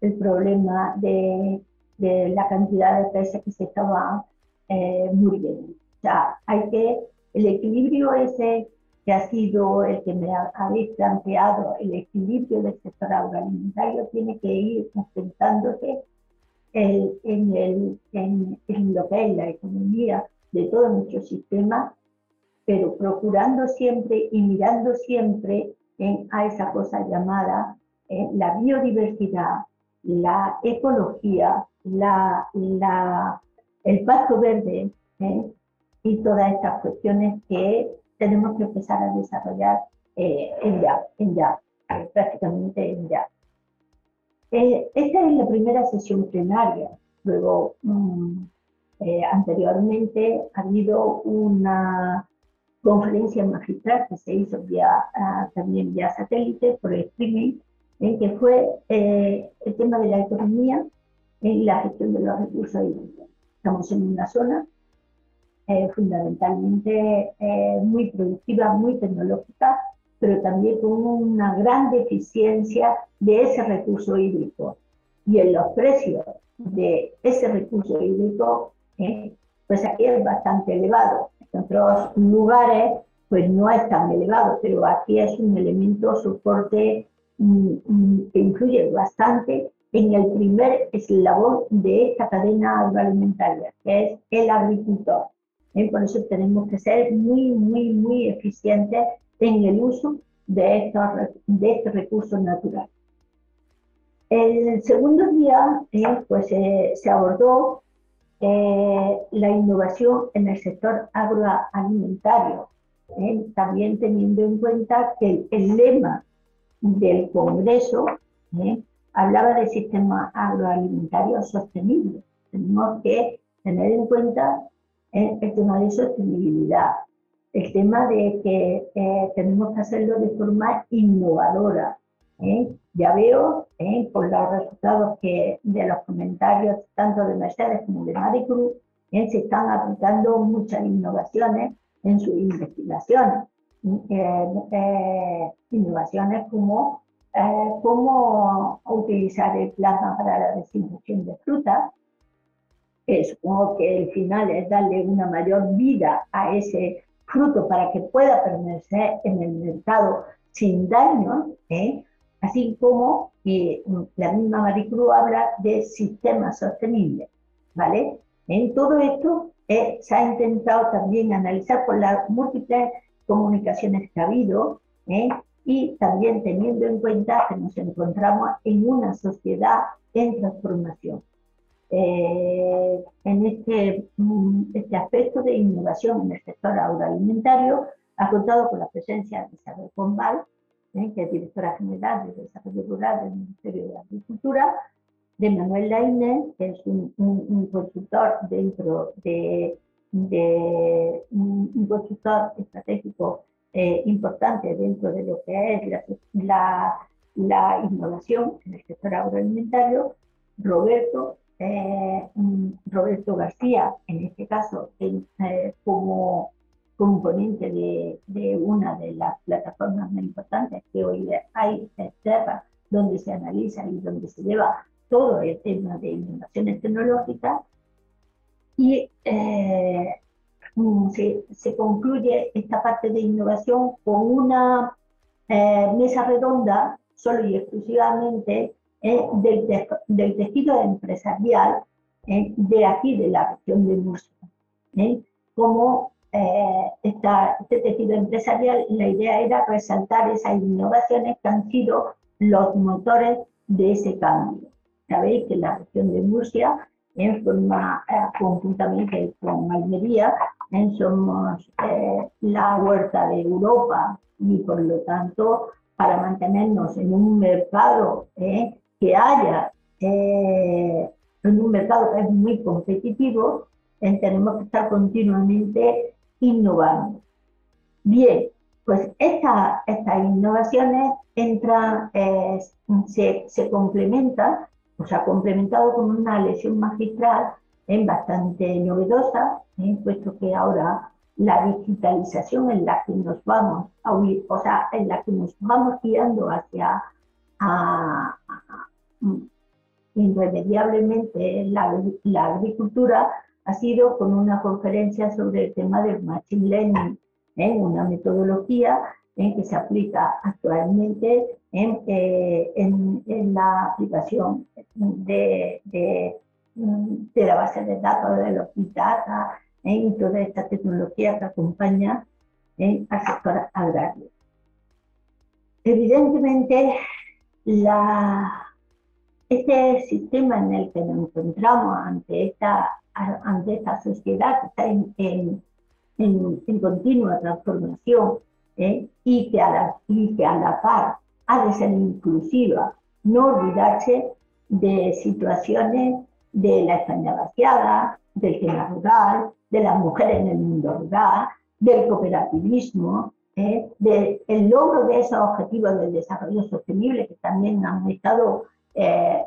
el, problema de, de, la cantidad de peces que se estaban eh, muriendo. O sea, hay que, el equilibrio ese que ha sido el que me habéis planteado, el equilibrio del sector agroalimentario tiene que ir enfrentándose en, el, en, lo que es la economía de todo nuestro sistema, pero procurando siempre y mirando siempre en, a esa cosa llamada eh, la biodiversidad, la ecología, la, la, el pasto verde eh, y todas estas cuestiones que tenemos que empezar a desarrollar eh, en ya, en ya, prácticamente en ya. Eh, esta es la primera sesión plenaria. Luego, mm, eh, anteriormente ha habido una conferencia magistral que se hizo vía, ah, también vía satélite por streaming, en que fue el tema de la economía y la gestión de los recursos hídricos. Estamos en una zona eh, fundamentalmente eh, muy productiva, muy tecnológica, pero también con una gran deficiencia de ese recurso hídrico. Y en los precios de ese recurso hídrico, eh, pues aquí es bastante elevado. En otros lugares, pues no es tan elevado, pero aquí es un elemento soporte mm, mm, que influye bastante en el primer eslabón de esta cadena agroalimentaria, que es el agricultor. ¿eh? Por eso tenemos que ser muy, muy, muy eficientes en el uso de, estos, de este recurso natural. El segundo día, eh, pues se abordó eh, la innovación en el sector agroalimentario también teniendo en cuenta que el, lema del Congreso hablaba de sistema agroalimentario sostenible. Tenemos que tener en cuenta el tema de sostenibilidad, el tema de que eh, tenemos que hacerlo de forma innovadora. ¿eh? Ya veo ¿eh? por los resultados que de los comentarios tanto de Mercedes como de Maricruz, se están aplicando muchas innovaciones en sus investigaciones. innovaciones como cómo utilizar el plasma para la desinfección de frutas, supongo que el final es darle una mayor vida a ese fruto para que pueda permanecer en el mercado sin daño, ¿eh? Así como eh, la misma Maricruz habla de sistemas sostenibles, ¿vale? En todo esto eh, se ha intentado también analizar por las múltiples comunicaciones que ha habido y también teniendo en cuenta que nos encontramos en una sociedad en transformación. Eh, en este, mm, este aspecto de innovación en el sector agroalimentario, ha contado con la presencia de Isabel Pombal, eh, que es directora general de Desarrollo Rural del Ministerio de Agricultura, de Manuel Lainez, que es un, consultor dentro de, un, consultor estratégico eh, importante dentro de lo que es la, la innovación en el sector agroalimentario, Roberto eh, Roberto García, en este caso, eh, como componente de, una de las plataformas más importantes que hoy hay, Terra, donde se analiza y donde se lleva todo el tema de innovaciones tecnológicas. Y eh, mm, se, concluye esta parte de innovación con una mesa redonda solo y exclusivamente eh, del, tejido empresarial eh, de aquí, de la región de Murcia. ¿Eh? Como este tejido empresarial, la idea era resaltar esas innovaciones que han sido los motores de ese cambio. Sabéis que la región de Murcia, en forma conjuntamente con Almería, somos la huerta de Europa y por lo tanto para mantenernos en un mercado eh, que haya eh, en un mercado que es muy competitivo, eh, tenemos que estar continuamente innovando. Bien, pues estas innovaciones entran, eh, se, se complementan, o sea, complementado con una lesión magistral es bastante novedosa, puesto que ahora la digitalización en la que nos vamos a o sea, en la que nos vamos guiando hacia a, irremediablemente la, la, agricultura ha sido con una conferencia sobre el tema del machine learning, ¿eh? una metodología ¿eh? que se aplica actualmente en, eh, en, en la aplicación de, de, de, la base de datos de los big data ¿eh? y toda esta tecnología que acompaña al sector agrario. Evidentemente, la, este sistema en el que nos encontramos ante esta, ante esta sociedad que está en, en, en, continua transformación ¿eh? y, que a la, y que a la par ha de ser inclusiva, no olvidarse de situaciones de la España vaciada, del tema rural, de las mujeres en el mundo rural, del cooperativismo, ¿eh? del logro de esos objetivos del desarrollo sostenible que también han estado eh,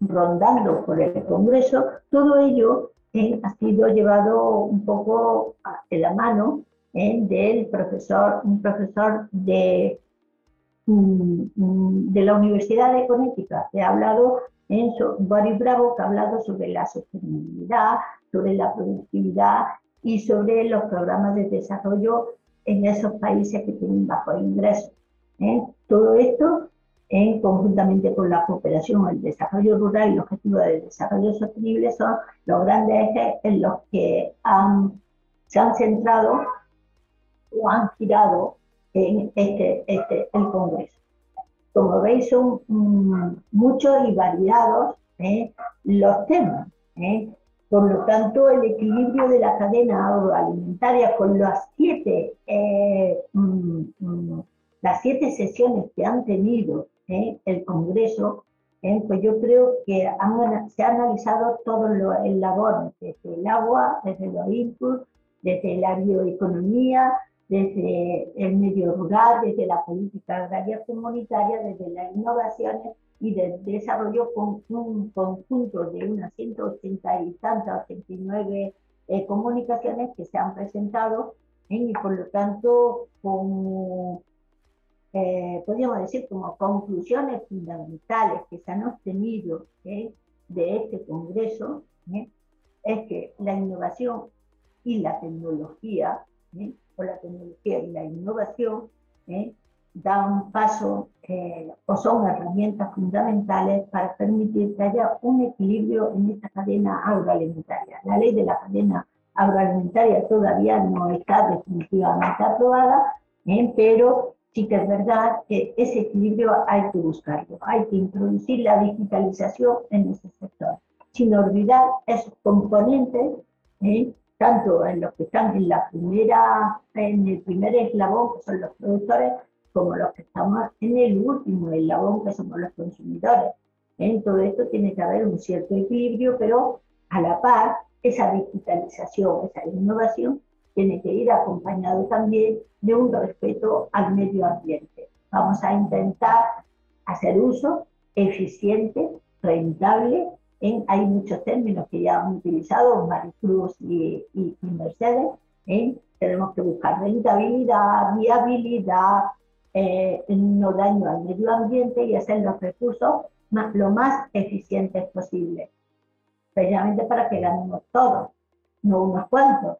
rondando por el Congreso, todo ello eh, ha sido llevado un poco de la mano eh, del profesor, un profesor de, mm, mm, de la Universidad de Connecticut, que ha hablado en Boris Bravo, que ha hablado sobre la sostenibilidad, sobre la productividad y sobre los programas de desarrollo en esos países que tienen bajo ingresos. Todo esto en, conjuntamente con la cooperación, el desarrollo rural y los objetivos de desarrollo sostenible son los grandes ejes en los que se han centrado o han girado en este, este, el Congreso. Como veis, son mm, muchos y variados ¿eh? los temas. ¿eh? Por lo tanto, el equilibrio de la cadena agroalimentaria con las siete, eh, mm, mm, las siete sesiones que han tenido eh, el Congreso, eh, pues yo creo que se ha analizado todo lo, el labor, desde el agua, desde los inputs, desde la bioeconomía, desde el medio rural, desde la política agraria comunitaria, desde las innovaciones y del desarrollo con un conjunto de unas 180 y tantas, 89 eh, comunicaciones que se han presentado y por lo tanto como eh, podríamos decir como conclusiones fundamentales que se han obtenido ¿eh? de este Congreso es que la innovación y la tecnología, o la tecnología y la innovación, da un paso eh, o son herramientas fundamentales para permitir que haya un equilibrio en esta cadena agroalimentaria. La ley de la cadena agroalimentaria todavía no está definitivamente aprobada, ¿eh? pero sí que es verdad que ese equilibrio hay que buscarlo, hay que introducir la digitalización en ese sector, sin olvidar esos componentes, ¿eh? tanto en los que están en la primera, en el primer eslabón, que son los productores, como los que estamos en el último eslabón, que somos los consumidores. En todo esto tiene que haber un cierto equilibrio, pero a la par, esa digitalización, esa innovación, tiene que ir acompañado también de un respeto al medio ambiente. Vamos a intentar hacer uso eficiente, rentable. En, hay muchos términos que ya han utilizado Maricruz y, y, Mercedes. tenemos que buscar rentabilidad, viabilidad, eh, no daño al medio ambiente y hacer los recursos lo más eficientes posible. Precisamente para que ganemos todos, no unos cuantos,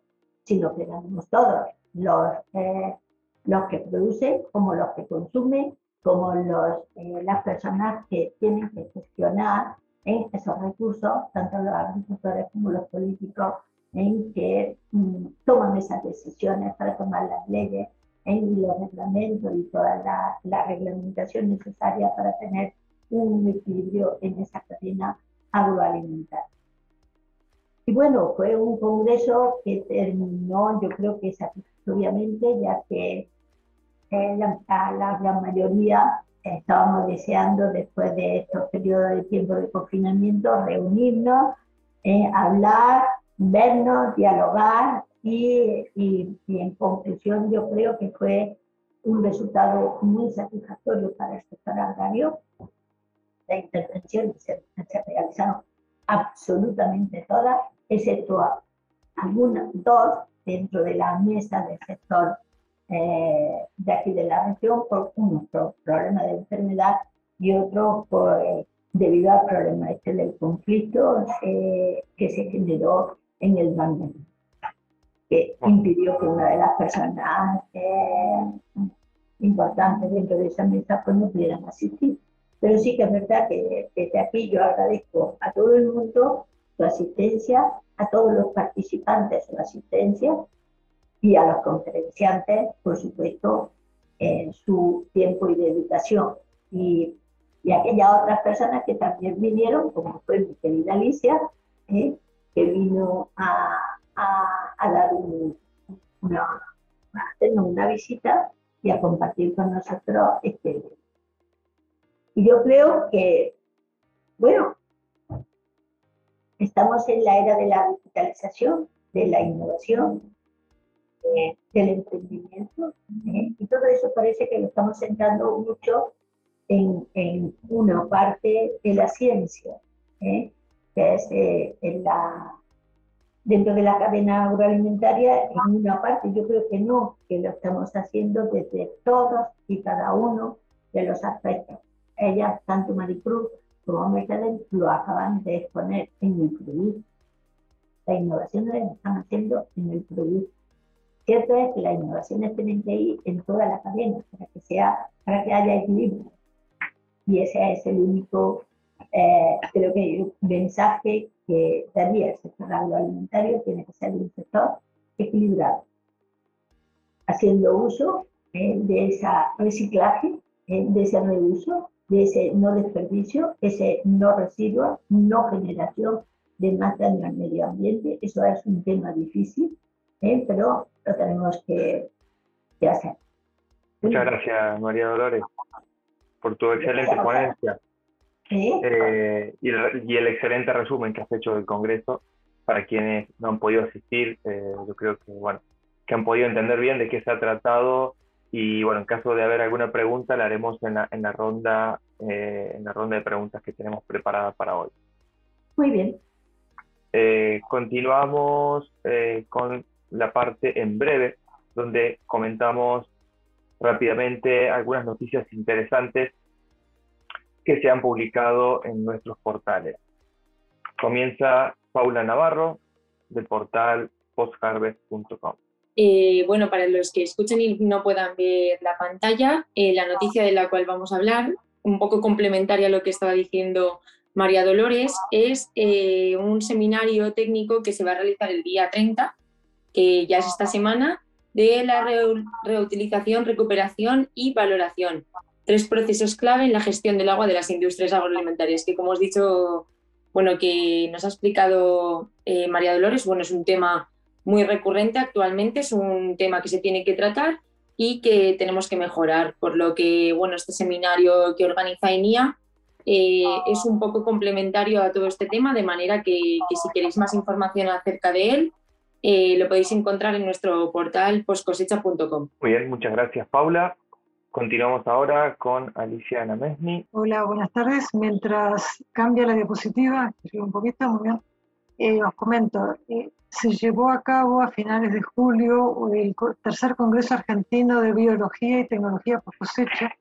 sino que ganemos todos, los, eh, los que producen como los que consumen, como los, eh, las personas que tienen que gestionar esos recursos, tanto los agricultores como los políticos, en que mm, toman esas decisiones para tomar las leyes en los reglamentos y toda la, la, reglamentación necesaria para tener un equilibrio en esa cadena agroalimentaria. Y bueno, fue un congreso que terminó, yo creo que satisfactoriamente, ya que eh, la, la, la, mayoría estábamos deseando, después de estos periodos de tiempo de confinamiento, reunirnos, eh, hablar, vernos, dialogar y, y, en conclusión yo creo que fue un resultado muy satisfactorio para el sector agrario. La intervención se, se realizaron absolutamente todas, excepto algunas, dos dentro de la mesa del sector eh, de aquí de la región, por uno por problema de enfermedad y otro por, eh, debido al problema este del conflicto eh, que se generó en el Bangladesh que impidió que una de las personas eh, importantes dentro de esa mesa pues no pudieran asistir. Pero sí que es verdad que desde aquí yo agradezco a todo el mundo su asistencia, a todos los participantes su asistencia y a los conferenciantes, por supuesto, en su tiempo y dedicación. Y, y aquellas otras personas que también vinieron, como fue mi querida Alicia, eh, que vino a, a, dar una, a una visita y a compartir con nosotros este Y yo creo que, bueno, estamos en la era de la digitalización, de la innovación, del emprendimiento, ¿eh? y todo eso parece que lo estamos centrando mucho en, en una parte de la ciencia, ¿eh? que es eh, en la dentro de la cadena agroalimentaria, en una parte yo creo que no, que lo estamos haciendo desde todos y cada uno de los aspectos. Ellas, tanto Maricruz como Mercedes, lo acaban de exponer en el producto. La innovación la están haciendo en el producto. Cierto es que las innovaciones tienen que ir en toda la cadena para que, sea, para que haya equilibrio. Y ese es el único, eh, creo que, mensaje que daría el sector agroalimentario tiene que ser un sector equilibrado, haciendo uso eh, de ese reciclaje, eh, de ese reuso, de ese no desperdicio, ese no residuo, no generación de más daño al medio ambiente. Eso es un tema difícil, ¿eh? pero lo tenemos que, hacer. Muchas gracias, María Dolores, por tu excelente ponencia eh, y, el, excelente resumen que has hecho del Congreso. Para quienes no han podido asistir, eh, yo creo que, bueno, que han podido entender bien de qué se ha tratado y bueno, en caso de haber alguna pregunta, la haremos en la, en la ronda, eh, en la ronda de preguntas que tenemos preparada para hoy. Muy bien. Eh, continuamos eh, con la parte en breve, donde comentamos rápidamente algunas noticias interesantes que se han publicado en nuestros portales. Comienza Paula Navarro del portal postharvest.com. Eh, bueno, para los que escuchen y no puedan ver la pantalla, eh, la noticia de la cual vamos a hablar, un poco complementaria a lo que estaba diciendo María Dolores, es eh, un seminario técnico que se va a realizar el día 30, que ya es esta semana, de la reutilización, recuperación y valoración. Tres procesos clave en la gestión del agua de las industrias agroalimentarias, que como os dicho, bueno, que nos ha explicado María Dolores, bueno, es un tema muy recurrente actualmente, es un tema que se tiene que tratar y que tenemos que mejorar, por lo que bueno, este seminario que organiza ENIA eh, es un poco complementario a todo este tema, de manera que, si queréis más información acerca de él, eh, lo podéis encontrar en nuestro portal postcosecha.com. Muy bien, muchas gracias Paula. Continuamos ahora con Alicia Anamesni. Hola, buenas tardes. Mientras cambia la diapositiva, un poquito, muy bien. Eh, os comento, se llevó a cabo a finales de julio el tercer Congreso Argentino de Biología y Tecnología por Cosecha,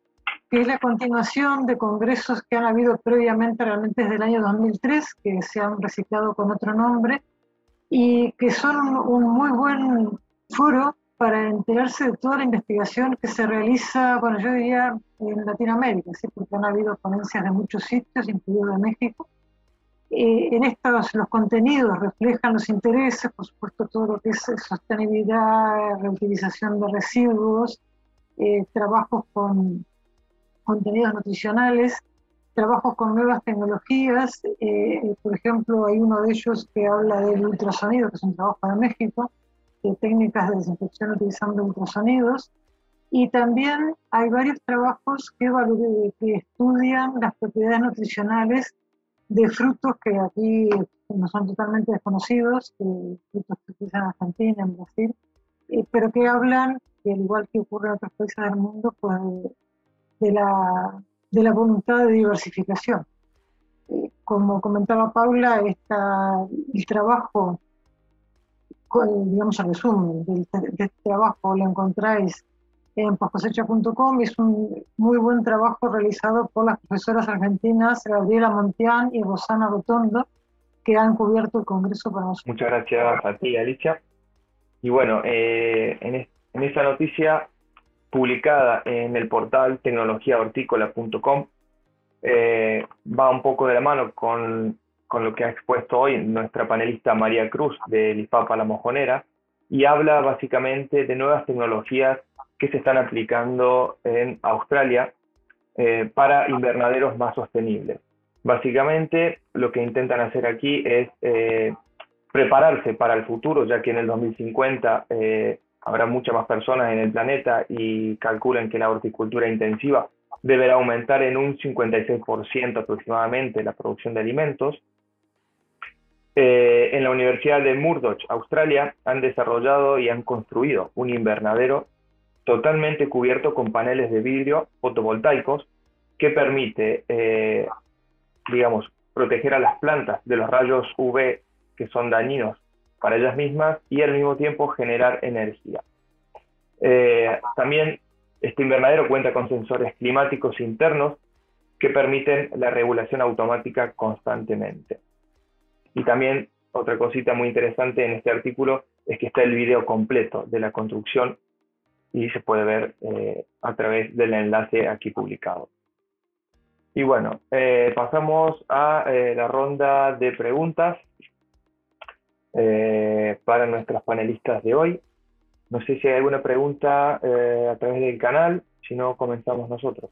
que es la continuación de congresos que han habido previamente, realmente desde el año 2003, que se han reciclado con otro nombre, y que son un muy buen foro para enterarse de toda la investigación que se realiza, bueno, yo diría en Latinoamérica, ¿sí? porque han habido ponencias de muchos sitios, incluido de México, eh, en estos los contenidos reflejan los intereses, por supuesto todo lo que es sostenibilidad, reutilización de residuos, eh, trabajos con contenidos nutricionales, trabajos con nuevas tecnologías, eh, por ejemplo hay uno de ellos que habla del ultrasonido, que es un trabajo de México, de técnicas de desinfección utilizando ultrasonidos, y también hay varios trabajos que, que estudian las propiedades nutricionales de frutos que aquí no son totalmente desconocidos, frutos que usan en Argentina, en Brasil, eh, pero que hablan, que al igual que ocurre en otros países del mundo, pues, de, la, de la voluntad de diversificación. Eh, como comentaba Paula, está el trabajo, digamos el resumen de este trabajo lo encontráis en poscosecha.com es un muy buen trabajo realizado por las profesoras argentinas Gabriela Montián y Rosana Rotondo, que han cubierto el Congreso para nosotros. Muchas gracias a ti, Alicia. Y bueno, eh, en, esta noticia publicada en el portal tecnologiahortícola.com eh, va un poco de la mano con, con, lo que ha expuesto hoy nuestra panelista María Cruz de Lipapa La Mojonera y habla básicamente de nuevas tecnologías que se están aplicando en Australia eh, para invernaderos más sostenibles. Básicamente lo que intentan hacer aquí es eh, prepararse para el futuro, ya que en el 2050 eh, habrá muchas más personas en el planeta y calculan que la horticultura intensiva deberá aumentar en un 56% aproximadamente la producción de alimentos. en la Universidad de Murdoch, Australia, han desarrollado y han construido un invernadero totalmente cubierto con paneles de vidrio fotovoltaicos que permite, eh, digamos, proteger a las plantas de los rayos UV que son dañinos para ellas mismas y al mismo tiempo generar energía. Eh, también este invernadero cuenta con sensores climáticos internos que permiten la regulación automática constantemente. Y también otra cosita muy interesante en este artículo es que está el video completo de la construcción y se puede ver eh, a través del enlace aquí publicado. Y bueno, eh, pasamos a eh, la ronda de preguntas para nuestros panelistas de hoy. No sé si hay alguna pregunta a través del canal, si no comenzamos nosotros.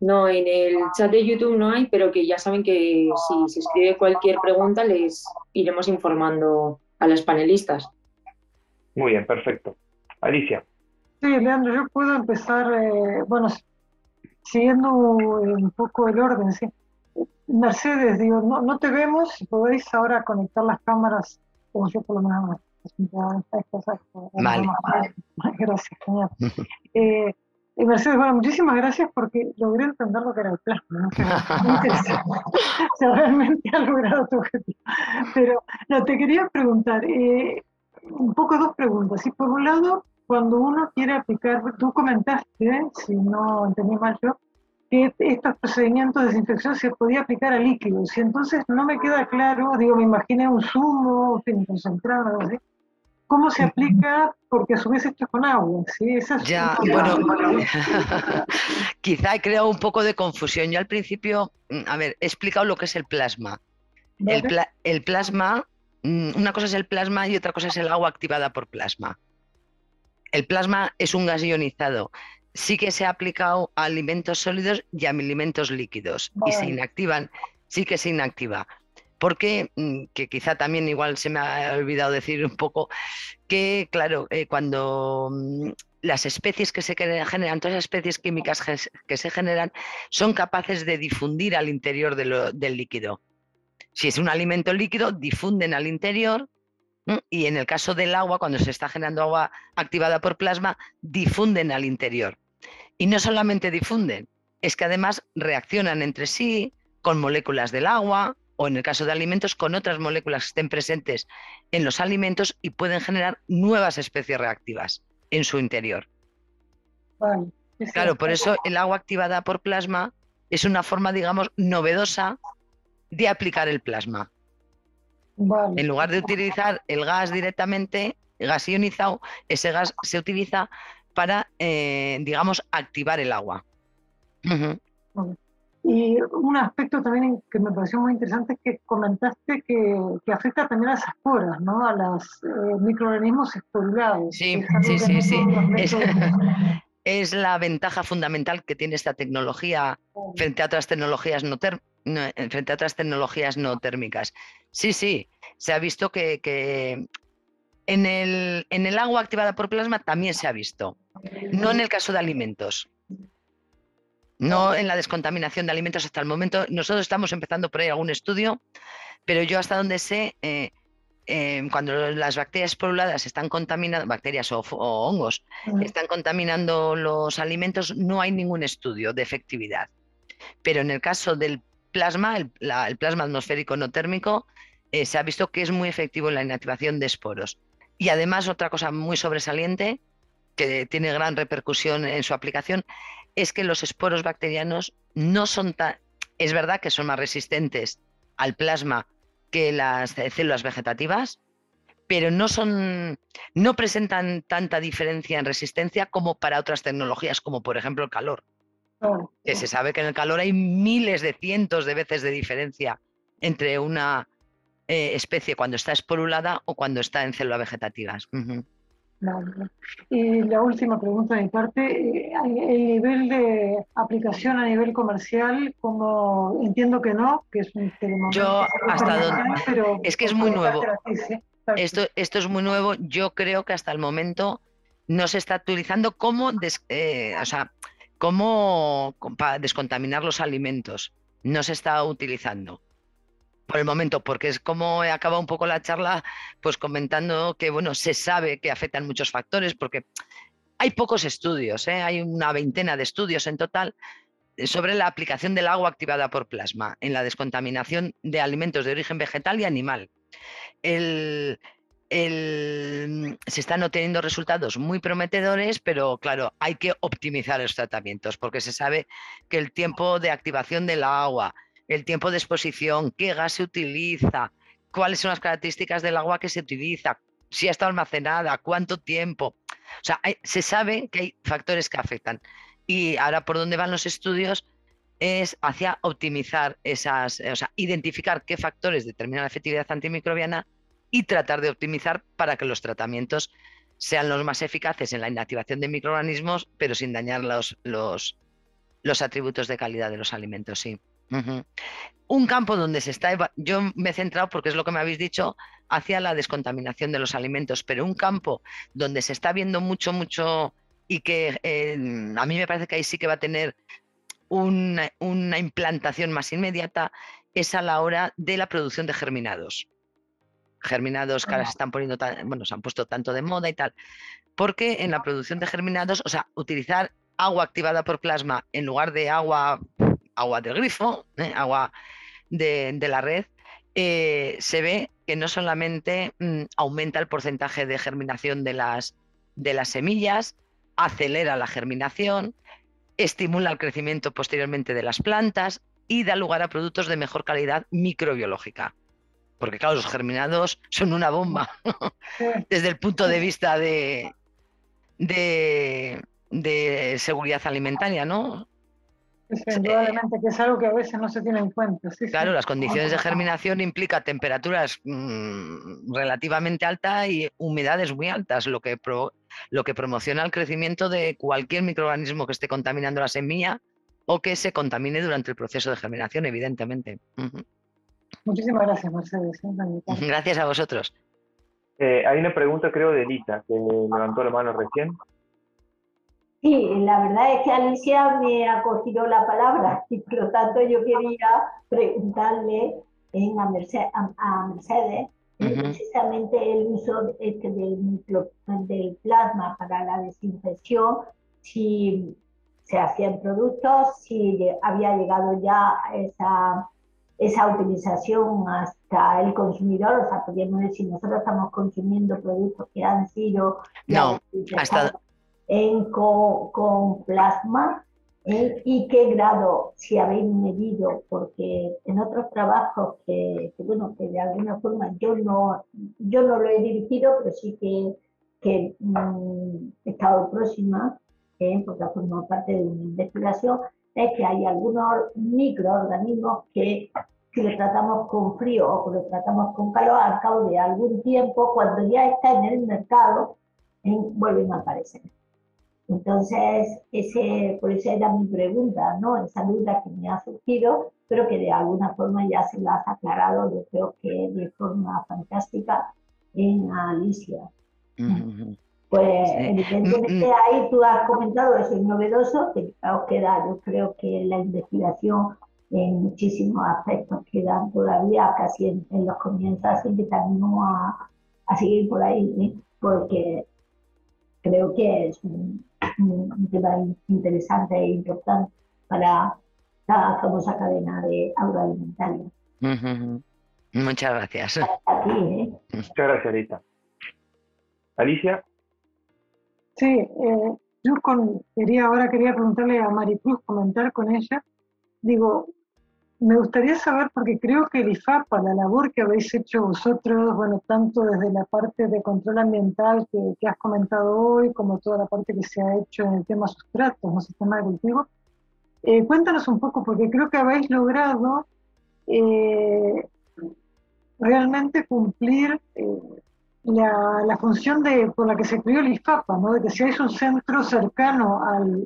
No, en el chat de YouTube no hay, pero que ya saben que si se escribe cualquier pregunta les iremos informando a los panelistas. Muy bien, perfecto. Alicia. Sí, Leandro, yo puedo empezar, eh, bueno, siguiendo un poco el orden, sí. Mercedes, digo, no, no te vemos, si podéis ahora conectar las cámaras, como yo por lo menos. Vale. [laughs] Gracias, genial. [laughs] Eh, y Mercedes, bueno, muchísimas gracias porque logré entender lo que era el plasma. ¿no? [laughs] o sea, realmente ha logrado tu objetivo. Pero no, te quería preguntar, eh, un poco dos preguntas. Y por un lado, cuando uno quiere aplicar, tú comentaste, si no entendí mal yo, que estos procedimientos de desinfección se podía aplicar a líquidos. Y entonces no me queda claro, digo, me imaginé un zumo, un concentrado, algo así ¿Cómo se aplica? Porque a su vez esto es con agua, ¿sí? ya, bueno, [laughs] quizá he creado un poco de confusión. Yo al principio, mm, a ver, he explicado lo que es el plasma. El, plasma, mm, una cosa es el plasma y otra cosa es el agua activada por plasma. El plasma es un gas ionizado. Sí que se ha aplicado a alimentos sólidos y a alimentos líquidos y se inactivan, sí que se inactiva porque, mm, que quizá también igual se me ha olvidado decir un poco, que claro, eh, cuando mm, las especies que se generan, todas las especies químicas que se generan, son capaces de difundir al interior del líquido. Si es un alimento líquido, difunden al interior y en el caso del agua, cuando se está generando agua activada por plasma, difunden al interior. Y no solamente difunden, es que además reaccionan entre sí con moléculas del agua, o en el caso de alimentos con otras moléculas que estén presentes en los alimentos y pueden generar nuevas especies reactivas en su interior. claro, por eso el agua activada por plasma es una forma, digamos, novedosa de aplicar el plasma. En lugar de utilizar el gas directamente, el gas ionizado, ese gas se utiliza para, eh, digamos, activar el agua. Y un aspecto también que me pareció muy interesante es que comentaste que, que afecta también a las esporas, ¿no? A los eh, microorganismos esporulados. Sí, sí, sí, sí. Es, [laughs] la ventaja fundamental que tiene esta tecnología frente a otras tecnologías no, eh, frente a otras tecnologías no térmicas. Sí, sí, se ha visto que, que en, el, en el agua activada por plasma también se ha visto, no en el caso de alimentos no en la descontaminación de alimentos hasta el momento. Nosotros estamos empezando por ahí algún estudio, pero yo hasta donde sé, eh, em, cuando las bacterias poruladas están contaminando, bacterias o, hongos, están contaminando los alimentos, no hay ningún estudio de efectividad. Pero en el caso del plasma, el, plasma atmosférico no térmico, eh, se ha visto que es muy efectivo en la inactivación de esporos. Y además, otra cosa muy sobresaliente, que tiene gran repercusión en su aplicación, es que los esporos bacterianos no son tan... Es verdad que son más resistentes al plasma que las células vegetativas, pero no son, no presentan tanta diferencia en resistencia como para otras tecnologías, como por ejemplo el calor. Que se sabe que en el calor hay miles de cientos de veces de diferencia entre una eh, especie cuando está esporulada o cuando está en células vegetativas. Y la última pregunta de mi parte, eh, el nivel de aplicación a nivel comercial, como entiendo que no, que es un Yo hasta donde, es que es muy nuevo. Esto, esto es muy nuevo. Yo creo que hasta el momento no se está utilizando como, eh, o sea, como para descontaminar los alimentos. No se está utilizando por el momento, porque es como he acabado un poco la charla, pues comentando que, bueno, se sabe que afectan muchos factores, porque hay pocos estudios, ¿eh? hay una veintena de estudios en total sobre la aplicación del agua activada por plasma en la descontaminación de alimentos de origen vegetal y animal. se están obteniendo resultados muy prometedores, pero claro, hay que optimizar los tratamientos porque se sabe que el tiempo de activación del agua, el tiempo de exposición, qué gas se utiliza, cuáles son las características del agua que se utiliza, si ha estado almacenada, cuánto tiempo. O sea, se sabe que hay factores que afectan. Y ahora por dónde van los estudios es hacia optimizar esas, o sea, identificar qué factores determinan la efectividad antimicrobiana y tratar de optimizar para que los tratamientos sean los más eficaces en la inactivación de microorganismos, pero sin dañar los, los, los atributos de calidad de los alimentos, sí. Un campo donde se está, yo me he centrado, porque es lo que me habéis dicho, hacia la descontaminación de los alimentos, pero un campo donde se está viendo mucho, mucho y que eh, a mí me parece que ahí sí que va a tener una, implantación más inmediata es a la hora de la producción de germinados. Germinados que ahora se están poniendo, bueno, se han puesto tanto de moda y tal. Porque en la producción de germinados, o sea, utilizar agua activada por plasma en lugar de agua, agua del grifo, ¿eh? agua de, la red, eh, se ve que no solamente mm, aumenta el porcentaje de germinación de las, de las semillas, acelera la germinación, estimula el crecimiento posteriormente de las plantas y da lugar a productos de mejor calidad microbiológica. Porque claro, los germinados son una bomba [laughs] desde el punto de vista de, de, de seguridad alimentaria, ¿no? Indudablemente que es algo que a veces no se tiene en cuenta. claro, las condiciones de germinación implican temperaturas mm, relativamente altas y humedades muy altas, lo que, lo que promociona el crecimiento de cualquier microorganismo que esté contaminando la semilla o que se contamine durante el proceso de germinación, evidentemente. Muchísimas gracias, Mercedes. ¿eh? Gracias a vosotros. Eh, hay una pregunta, creo, de Elita, que levantó la mano recién. Sí, la verdad es que Alicia me ha cogido la palabra [laughs] y por lo tanto yo quería preguntarle a, Mercedes, precisamente el uso este del, del plasma para la desinfección, si se hacían productos, si había llegado ya esa, esa utilización hasta el consumidor, o sea, podríamos decir, nosotros estamos consumiendo productos que han sido... No, hasta en, con, plasma ¿eh? y qué grado, si habéis medido, porque en otros trabajos que, bueno, que de alguna forma yo no, yo no lo he dirigido, pero sí que, que mm, he estado próxima, ¿eh? porque ha formado parte de una investigación, es que hay algunos microorganismos que si lo tratamos con frío o lo tratamos con calor, al cabo de algún tiempo, cuando ya está en el mercado, vuelven a aparecer. Entonces, ese, por eso era mi pregunta, ¿no? Esa duda que me ha surgido, pero que de alguna forma ya se la has aclarado, yo creo que de forma fantástica en Alicia. Pues evidentemente ahí tú has comentado eso es novedoso, que os queda, yo creo que la investigación en muchísimos aspectos quedan todavía casi en, los comienzos, así que también a, a seguir por ahí, ¿eh? porque creo que es un, un tema interesante e importante para la famosa cadena de agroalimentaria. Muchas gracias. ¿eh? Muchas gracias, Alicia. Alicia. Sí, eh, yo quería, ahora quería preguntarle a Maricruz, comentar con ella. Digo, me gustaría saber, porque creo que el IFAPA, la labor que habéis hecho vosotros, bueno, tanto desde la parte de control ambiental que, has comentado hoy, como toda la parte que se ha hecho en el tema sustratos, ¿no? sistema de cultivo, eh, cuéntanos un poco, porque creo que habéis logrado eh, realmente cumplir eh, la, función de, por la que se creó el IFAPA, ¿no? de que hay un centro cercano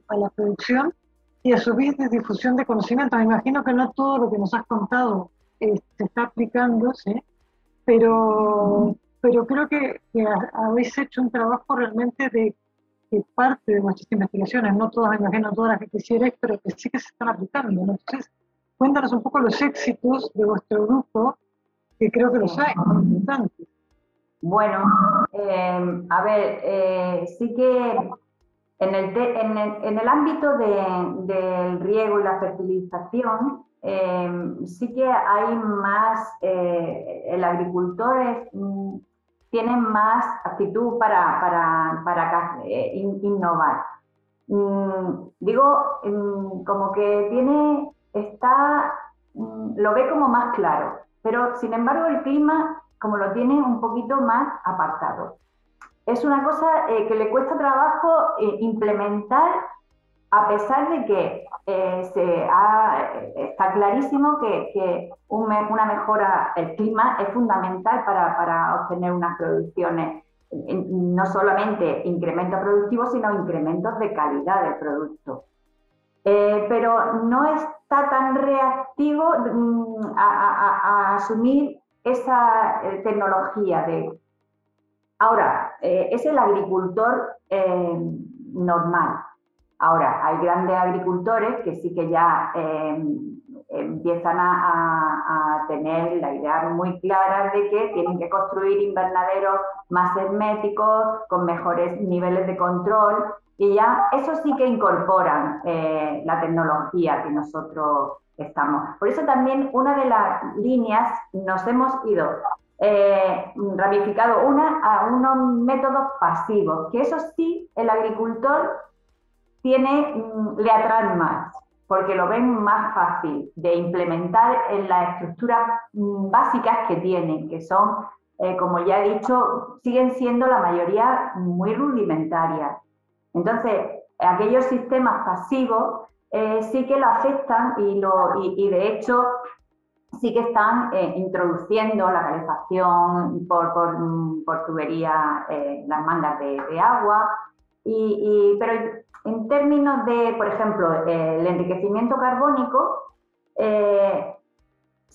a la producción, y a su vez de difusión de conocimiento. Me imagino que no todo lo que nos has contado eh, se está aplicando, pero, pero creo que, habéis hecho un trabajo realmente de que parte de vuestras investigaciones, no todas, me imagino todas las que quisierais, pero que sí que se están aplicando. Entonces, cuéntanos un poco los éxitos de vuestro grupo, que creo que los hay, importantes. Bueno, eh, a ver, eh, sí que en el, ámbito del riego y la fertilización, em, sí que hay más, eh, el agricultor mm, tiene más actitud para eh, innovar. Mm, digo, mm, como que tiene, está, lo ve como más claro, pero sin embargo el clima como lo tiene un poquito más apartado es una cosa eh, que le cuesta trabajo eh, implementar a pesar de que eh, se está clarísimo que, una mejora del clima es fundamental para, obtener unas producciones, no solamente incrementos productivos, sino incrementos de calidad del producto. pero no está tan reactivo mm, a, asumir esa tecnología de... Ahora, eh, es el agricultor normal. Ahora, hay grandes agricultores que sí que ya empiezan a, tener la idea muy clara de que tienen que construir invernaderos más herméticos, con mejores niveles de control, y ya eso sí que incorporan eh, la tecnología que nosotros estamos. Por eso también una de las líneas nos hemos ido eh, ramificado una a unos métodos pasivos, que eso sí el agricultor tiene, mm, le atraen más porque lo ven más fácil de implementar en las estructuras mm, básicas que tienen, que son, eh, como ya he dicho, siguen siendo la mayoría muy rudimentarias. Entonces, aquellos sistemas pasivos eh, sí que lo afectan y, de hecho sí que están eh, introduciendo la calefacción por, por, mm, tubería, las mangas de, agua, y, pero en términos de, por ejemplo, el enriquecimiento carbónico, eh,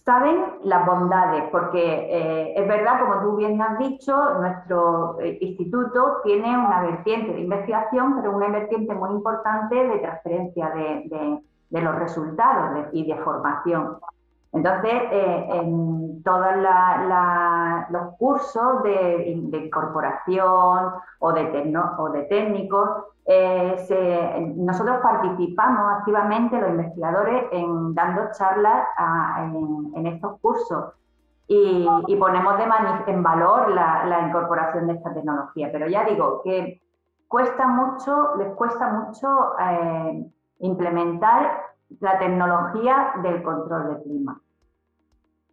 saben las bondades, porque eh, es verdad, como tú bien has dicho, nuestro eh, instituto tiene una vertiente de investigación, pero una vertiente muy importante de transferencia de, los resultados y de formación. Entonces, eh, en todos los cursos de, incorporación o de, de técnicos, eh, nosotros participamos activamente, los investigadores, en dando charlas en, estos cursos y, ponemos de en valor la, incorporación de esta tecnología. Pero ya digo que cuesta mucho, les cuesta mucho eh, implementar la tecnología del control del clima.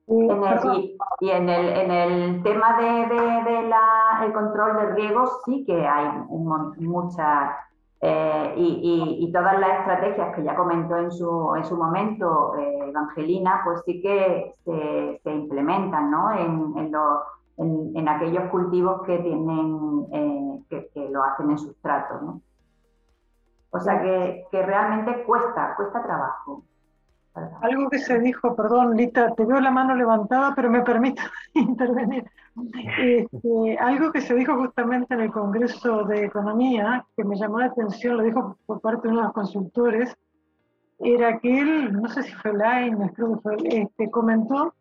Y, en el, en el tema del de, de, control de riego sí que hay muchas, eh, y, y, todas las estrategias que ya comentó en su, en su momento eh, Evangelina, pues sí que se, se implementan ¿no? en, en, en, aquellos cultivos que, tienen, eh, que, que, lo hacen en sustrato. ¿no? O sea que, que realmente cuesta, cuesta trabajo. Algo que se dijo, perdón, Lita, te veo la mano levantada, pero me permito [laughs] intervenir. Este, algo que se dijo justamente en el Congreso de Economía, que me llamó la atención, lo dijo por parte de uno de los consultores, era que él, no sé si fue Line, creo que fue, este, comentó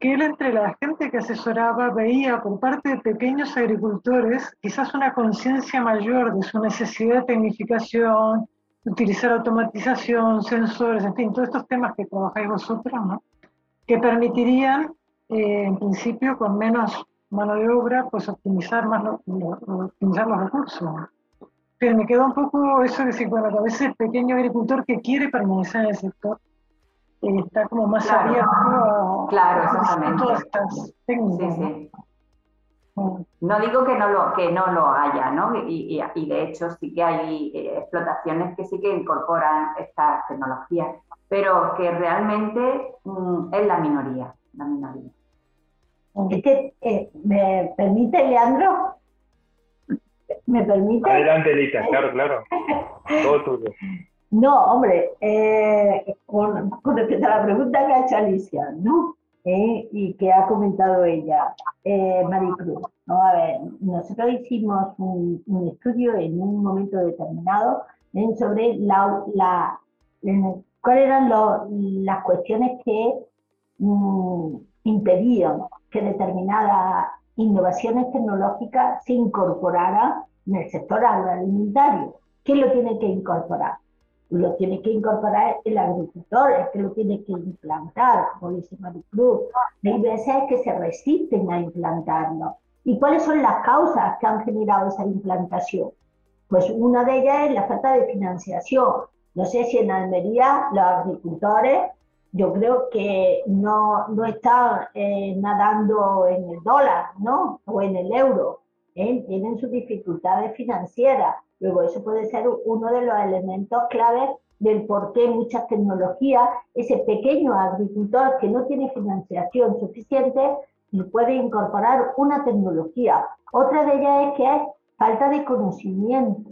que él entre la gente que asesoraba veía por parte de pequeños agricultores quizás una conciencia mayor de su necesidad de tecnificación, utilizar automatización, sensores, en fin, todos estos temas que trabajáis vosotros, ¿no? que permitirían, eh, en principio, con menos mano de obra, pues optimizar más optimizar los recursos. Pero me queda un poco eso de decir, bueno, que a veces el pequeño agricultor que quiere permanecer en el sector eh, está como más abierto a, claro, todas estas técnicas. Sí, sí. No digo que no lo, que no lo haya, ¿no? Y, de hecho sí que hay eh, explotaciones que sí que incorporan estas tecnologías, pero que realmente mm, es la minoría, la minoría. Es que, eh, ¿me permite, Leandro? ¿Me permite? Adelante, Lita, claro, claro. [laughs] Todo tuyo. No, hombre, eh, con, con, respecto a la pregunta que ha hecho Alicia, ¿no? Y que ha comentado ella, eh, Maricruz. A ver, nosotros hicimos un, estudio en un momento determinado sobre la, cuáles eran las cuestiones que mm, impedían que determinadas innovaciones tecnológicas se incorporaran en el sector agroalimentario. ¿Qué lo tiene que incorporar? Lo tiene que incorporar el agricultor, es que lo tiene que implantar, como dice Maricruz. Hay veces que se resisten a implantarlo. ¿Y cuáles son las causas que han generado esa implantación? Pues una de ellas es la falta de financiación. No sé si en Almería los agricultores, yo creo que no, no están eh, nadando en el dólar, ¿no? O en el euro. ¿eh? Tienen sus dificultades financieras Luego, eso puede ser uno de los elementos claves del por qué muchas tecnologías, ese pequeño agricultor que no tiene financiación suficiente, puede incorporar una tecnología. Otra de ellas es que hay falta de conocimiento.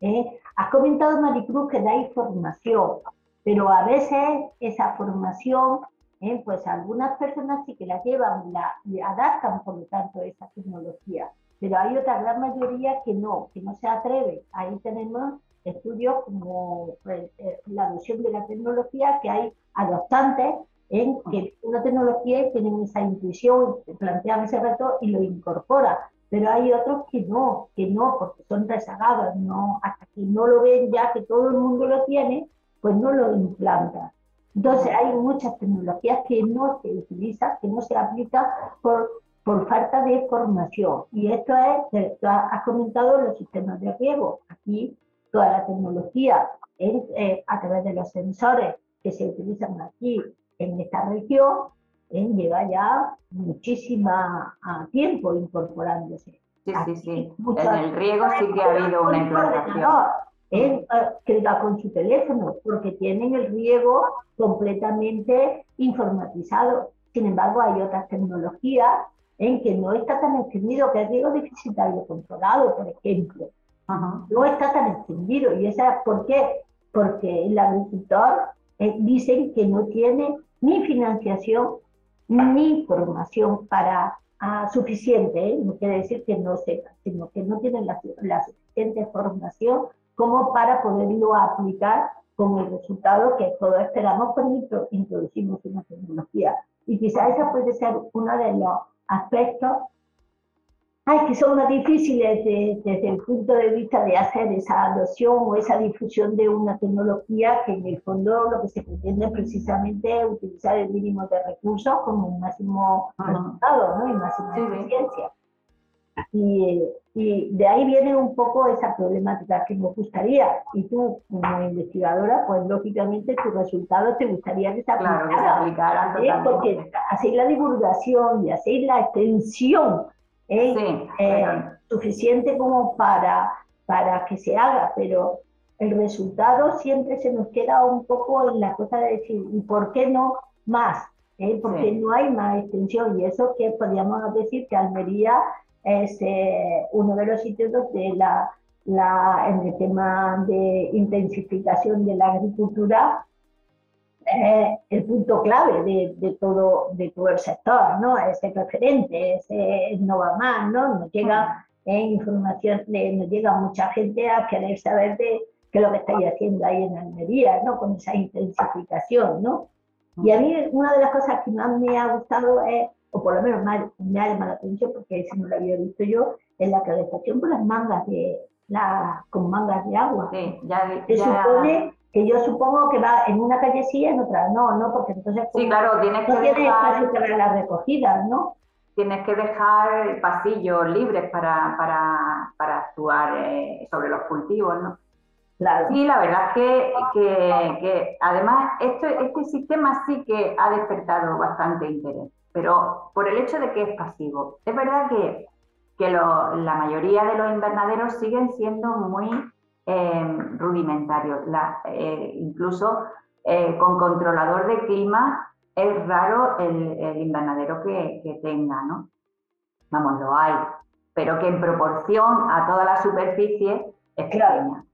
¿eh? Has comentado, Maricruz, que da información. pero a veces esa formación, ¿eh? pues algunas personas sí que la llevan, la, adaptan por lo tanto esa tecnología, pero hay otra gran mayoría que no, que no se atreve. Ahí tenemos estudios como pues, eh, la adopción de la tecnología, que hay adoptantes en que una tecnología tienen esa intuición, plantean ese reto y lo incorpora. Pero hay otros que no, que no, porque son rezagados, no, hasta que no lo ven ya que todo el mundo lo tiene, pues no lo implantan. Entonces hay muchas tecnologías que no se utilizan, que no se aplican por, por falta de formación. Y esto es, has comentado los sistemas de riego. Aquí toda la tecnología eh, a través de los sensores que se utilizan aquí en esta región eh, lleva ya muchísima tiempo incorporándose. Sí, sí, sí. En el riego sí que ha habido una implantación. Eh, que va con su teléfono, porque tienen el riego completamente informatizado. Sin embargo, hay otras tecnologías en que no está tan extendido, que el riego deficitario controlado, por ejemplo. No está tan extendido. ¿Y esa por qué? Porque el agricultor eh, dicen que no tiene ni financiación ni formación para ah, suficiente, ¿eh? no quiere decir que no sepa, sino que no tienen la, la, suficiente formación como para poderlo aplicar con el resultado que todos esperamos cuando introducimos una tecnología. Y quizá ese puede ser uno de los aspectos ay, que son más difíciles desde el punto de vista de hacer esa adopción o esa difusión de una tecnología que en el fondo lo que se pretende precisamente es utilizar el mínimo de recursos como un máximo resultado ¿no? y máxima eficiencia. Y, y, de ahí viene un poco esa problemática que nos gustaría. Y tú, como investigadora, pues lógicamente tus resultados te gustaría que se aplicaran. Claro, Porque hacéis la divulgación y hacéis la extensión es eh, suficiente como para, para que se haga, pero el resultado siempre se nos queda un poco en la cosa de decir, ¿y por qué no más? ¿Eh? Porque no hay más extensión y eso que podríamos decir que Almería es eh, uno de los sitios donde la, la, en el tema de intensificación de la agricultura es el punto clave de, de, todo, de todo el sector, ¿no? Ese referente, ese no va más, ¿no? Nos llega eh, información, de, nos llega mucha gente a querer saber de qué es lo que estáis haciendo ahí en Almería, ¿no? Con esa intensificación, ¿no? Y a mí una de las cosas que más me ha gustado es, o por lo menos me ha llamado la atención, porque si no lo había visto yo, es la calefacción con las mangas de, la, con mangas de agua. Sí, ya, Se supone que yo supongo que va en una calle sí, en otra no, ¿no? Porque entonces sí, claro, tienes no que dejar para las recogidas, ¿no? Tienes que dejar pasillos libres para, para, para actuar eh, sobre los cultivos, ¿no? Sí, la verdad es que, que, que, además esto, este sistema sí que ha despertado bastante interés, pero por el hecho de que es pasivo. Es verdad que, que lo, la mayoría de los invernaderos siguen siendo muy Em, rudimentarios. Eh, incluso eh, con controlador de clima es raro el, invernadero que, tenga, ¿no? Vamos, lo hay, pero que en proporción a toda la superficie es pequeña.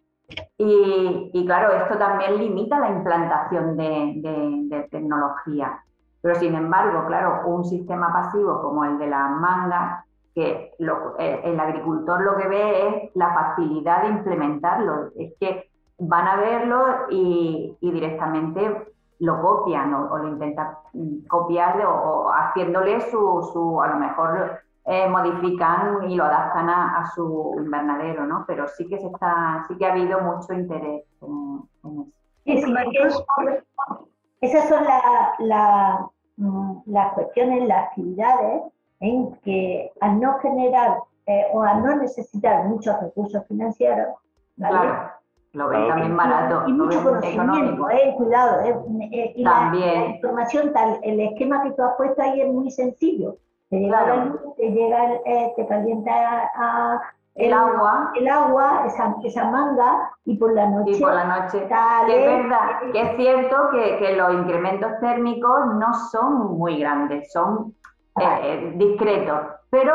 Y, claro, esto también limita la implantación de, tecnología. Pero sin embargo, claro, un sistema pasivo como el de las mangas que eh, el agricultor lo que ve es la facilidad de implementarlo, es que van a verlo y, directamente lo copian o, lo intentan copiar o, haciéndole su, su, a lo mejor eh, modifican y lo adaptan a, su invernadero, ¿no? Pero sí que se está, sí que ha habido mucho interés en, eso. esas son la, mm, las cuestiones, las actividades en que al no generar eh, o al no necesitar muchos recursos financieros, claro, lo ven también barato. Y mucho conocimiento, eh, cuidado. Eh, y también. La, información tal, el esquema que tú has puesto ahí es muy sencillo. Te llega, te, llega te calienta a, el, agua, el agua esa, esa, manga, y por la noche. Y por la noche. es verdad, que es cierto que, que, los incrementos térmicos no son muy grandes, son eh, discretos. Pero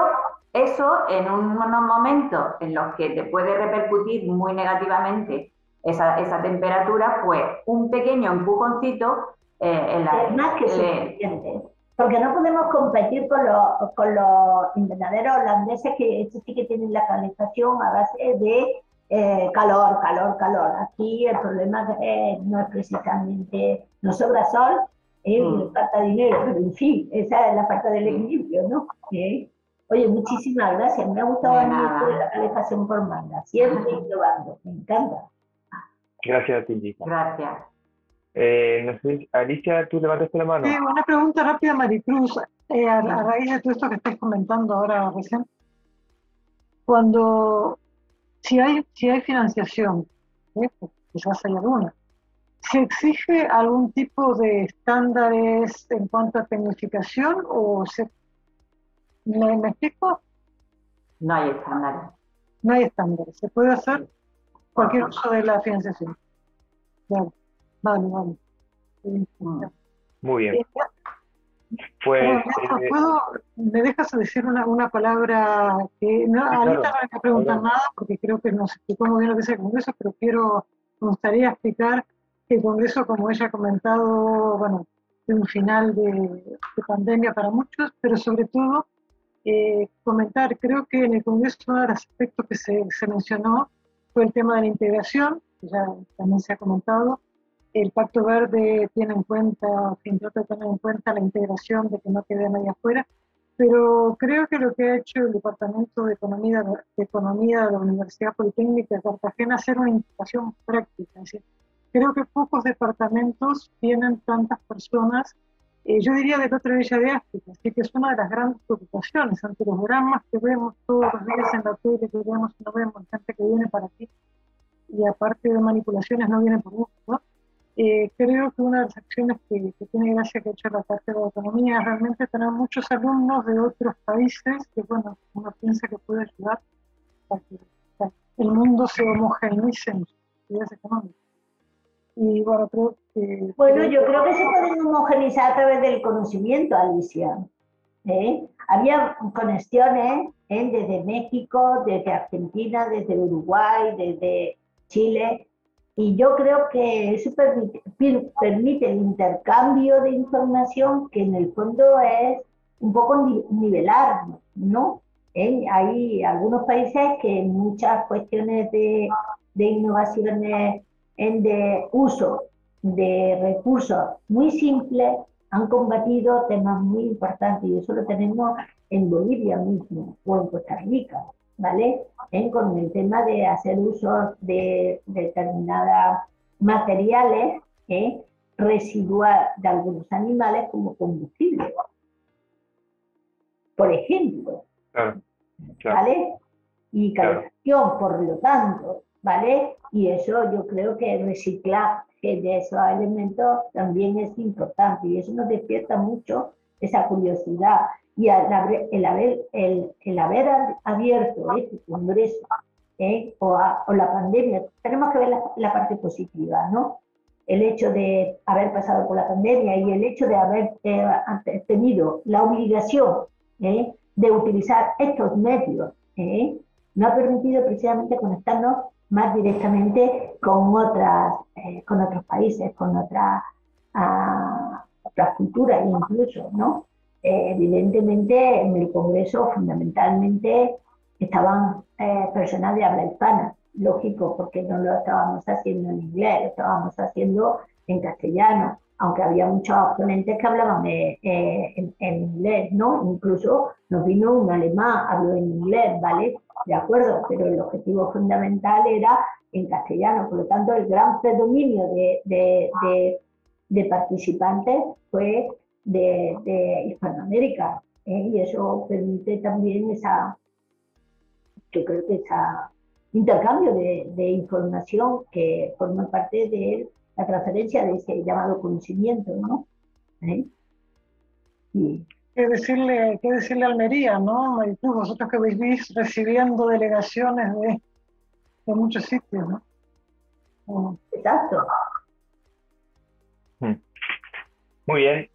eso en unos momentos en los que te puede repercutir muy negativamente esa, esa temperatura, pues un pequeño empujoncito eh, en la, es más que suficiente. Porque no podemos competir con los, con los invernaderos holandeses que sí que tienen la calefacción a base de eh, calor, calor, calor. Aquí el problema no es precisamente, no sobra sol, eh, mm. falta dinero, pero en fin, esa es la falta del equilibrio, ¿no? Oye, muchísimas gracias, me ha gustado de la calefacción por manga, siempre innovando, me encanta. Gracias a ti, Gracias. Eh, no sé, Alicia, tú levantaste la mano. Sí, una pregunta rápida, Maricruz, eh, a, a, raíz de todo esto que estás comentando ahora recién. Cuando si hay, si hay financiación, ¿eh? Pues quizás hay alguna, ¿se exige algún tipo de estándares en cuanto a tecnificación o se... ¿Me, explico? No hay estándares. No hay estándares, se puede hacer cualquier uso de la financiación. Vale, vale, vale. Muy bien. Pues, eh, ¿Me dejas decir una, una palabra que no, ahorita no le voy a preguntar nada porque creo que no se explicó muy bien lo que es el Congreso, pero quiero, me gustaría explicar que el Congreso, como ella ha comentado, bueno, es un final de, pandemia para muchos, pero sobre todo eh, comentar, creo que en el Congreso uno de los aspectos que se, se mencionó fue el tema de la integración, que ya también se ha comentado, el Pacto Verde tiene en cuenta, trata de tener en cuenta la integración de que no quede nadie afuera, pero creo que lo que ha hecho el Departamento de Economía de, Economía de la Universidad Politécnica de Cartagena es hacer una integración práctica. Es decir, creo que pocos departamentos tienen tantas personas, eh, yo diría de otra villa de África, así que es una de las grandes preocupaciones ante los dramas que vemos todos los días en la tele, que vemos no vemos, gente que viene para aquí y aparte de manipulaciones no viene por gusto, ¿no? Eh, creo que una de las acciones que, tiene gracia que ha hecho la Cátedra de Economía es realmente tener muchos alumnos de otros países que, bueno, uno piensa que puede ayudar a que, el mundo se homogeneice en sus actividades económicas. Y bueno, creo. Bueno, yo creo que se pueden homogeneizar a través del conocimiento, Alicia. ¿eh? Había conexiones ¿eh? desde México, desde Argentina, desde Uruguay, desde Chile, y yo creo que eso permite, permite, el intercambio de información que en el fondo es un poco nivelar, ¿no? Hay algunos países que en muchas cuestiones de, de innovaciones en de uso de recursos muy simples han combatido temas muy importantes y eso lo tenemos en Bolivia mismo o en Costa Rica. ¿Vale? con el tema de hacer uso de determinados materiales ¿eh? residuales de algunos animales como combustible. Por ejemplo, ¿vale? Y calefacción, por lo tanto, ¿vale? Y eso yo creo que el reciclaje de esos elementos también es importante y eso nos despierta mucho esa curiosidad y el haber, el, el haber abierto este congreso ¿eh? o, la pandemia, tenemos que ver la, parte positiva, ¿no? El hecho de haber pasado por la pandemia y el hecho de haber eh, tenido la obligación ¿eh? de utilizar estos medios, nos ha permitido precisamente conectarnos más directamente con, otras, con otros países, con otras, uh, otras culturas incluso, ¿no? Eh, evidentemente en el Congreso fundamentalmente estaban eh, personas de habla hispana, lógico, porque no lo estábamos haciendo en inglés, lo estábamos haciendo en castellano, aunque había muchos ponentes que hablaban eh, en, inglés, ¿no? Incluso nos vino un alemán, habló en inglés, ¿vale? De acuerdo, pero el objetivo fundamental era en castellano, por lo tanto el gran predominio de, de, de participantes fue de, Hispanoamérica. ¿eh? Y eso permite también esa, yo creo que ese intercambio de, información que forma parte de la transferencia de ese llamado conocimiento, ¿no? ¿Eh? Y, ¿Qué decirle, qué decirle a Almería, ¿no? Vosotros que vivís recibiendo delegaciones de, de muchos sitios, ¿no? Exacto. Hmm. Muy bien.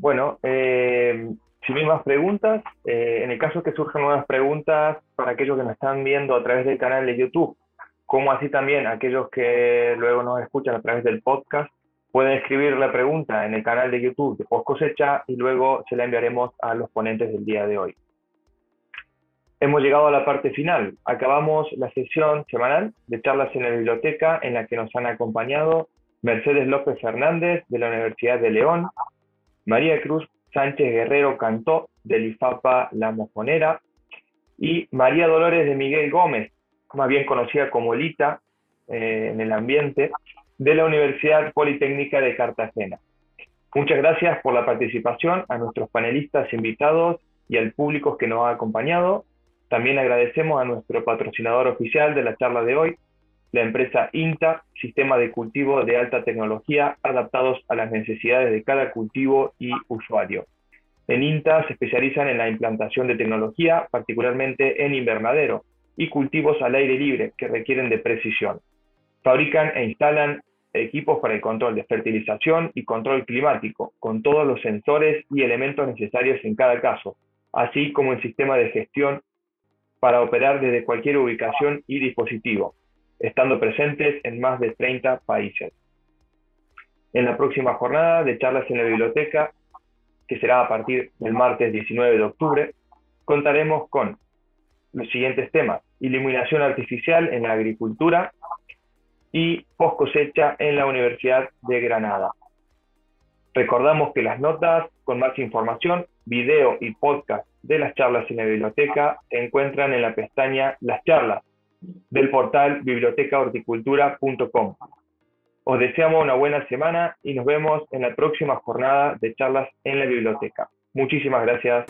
Bueno, eh, si no más preguntas, eh, en el caso que surjan nuevas preguntas para aquellos que nos están viendo a través del canal de YouTube como así también aquellos que luego nos escuchan a través del podcast, pueden escribir la pregunta en el canal de YouTube de Post Cosecha y luego se la enviaremos a los ponentes del día de hoy. Hemos llegado a la parte final. Acabamos la sesión semanal de charlas en la biblioteca en la que nos han acompañado Mercedes López Fernández de la Universidad de León, María Cruz Sánchez Guerrero Cantó del IFAPA La Mojonera y María Dolores de Miguel Gómez, más bien conocida como Lita eh, en el ambiente, de la Universidad Politécnica de Cartagena. Muchas gracias por la participación a nuestros panelistas invitados y al público que nos ha acompañado. También agradecemos a nuestro patrocinador oficial de la charla de hoy, la empresa INTA, sistema de cultivo de alta tecnología adaptados a las necesidades de cada cultivo y usuario. En INTA se especializan en la implantación de tecnología, particularmente en invernadero, y cultivos al aire libre que requieren de precisión. Fabrican e instalan equipos para el control de fertilización y control climático, con todos los sensores y elementos necesarios en cada caso, así como el sistema de gestión para operar desde cualquier ubicación y dispositivo, estando presentes en más de 30 países. En la próxima jornada de charlas en la biblioteca, que será a partir del martes 19 de octubre, contaremos con los siguientes temas. Iluminación artificial en la agricultura y post cosecha en la Universidad de Granada. Recordamos que las notas con más información, video y podcast de las charlas en la biblioteca se encuentran en la pestaña Las charlas del portal bibliotecahorticultura.com. Os deseamos una buena semana y nos vemos en la próxima jornada de charlas en la biblioteca. Muchísimas gracias.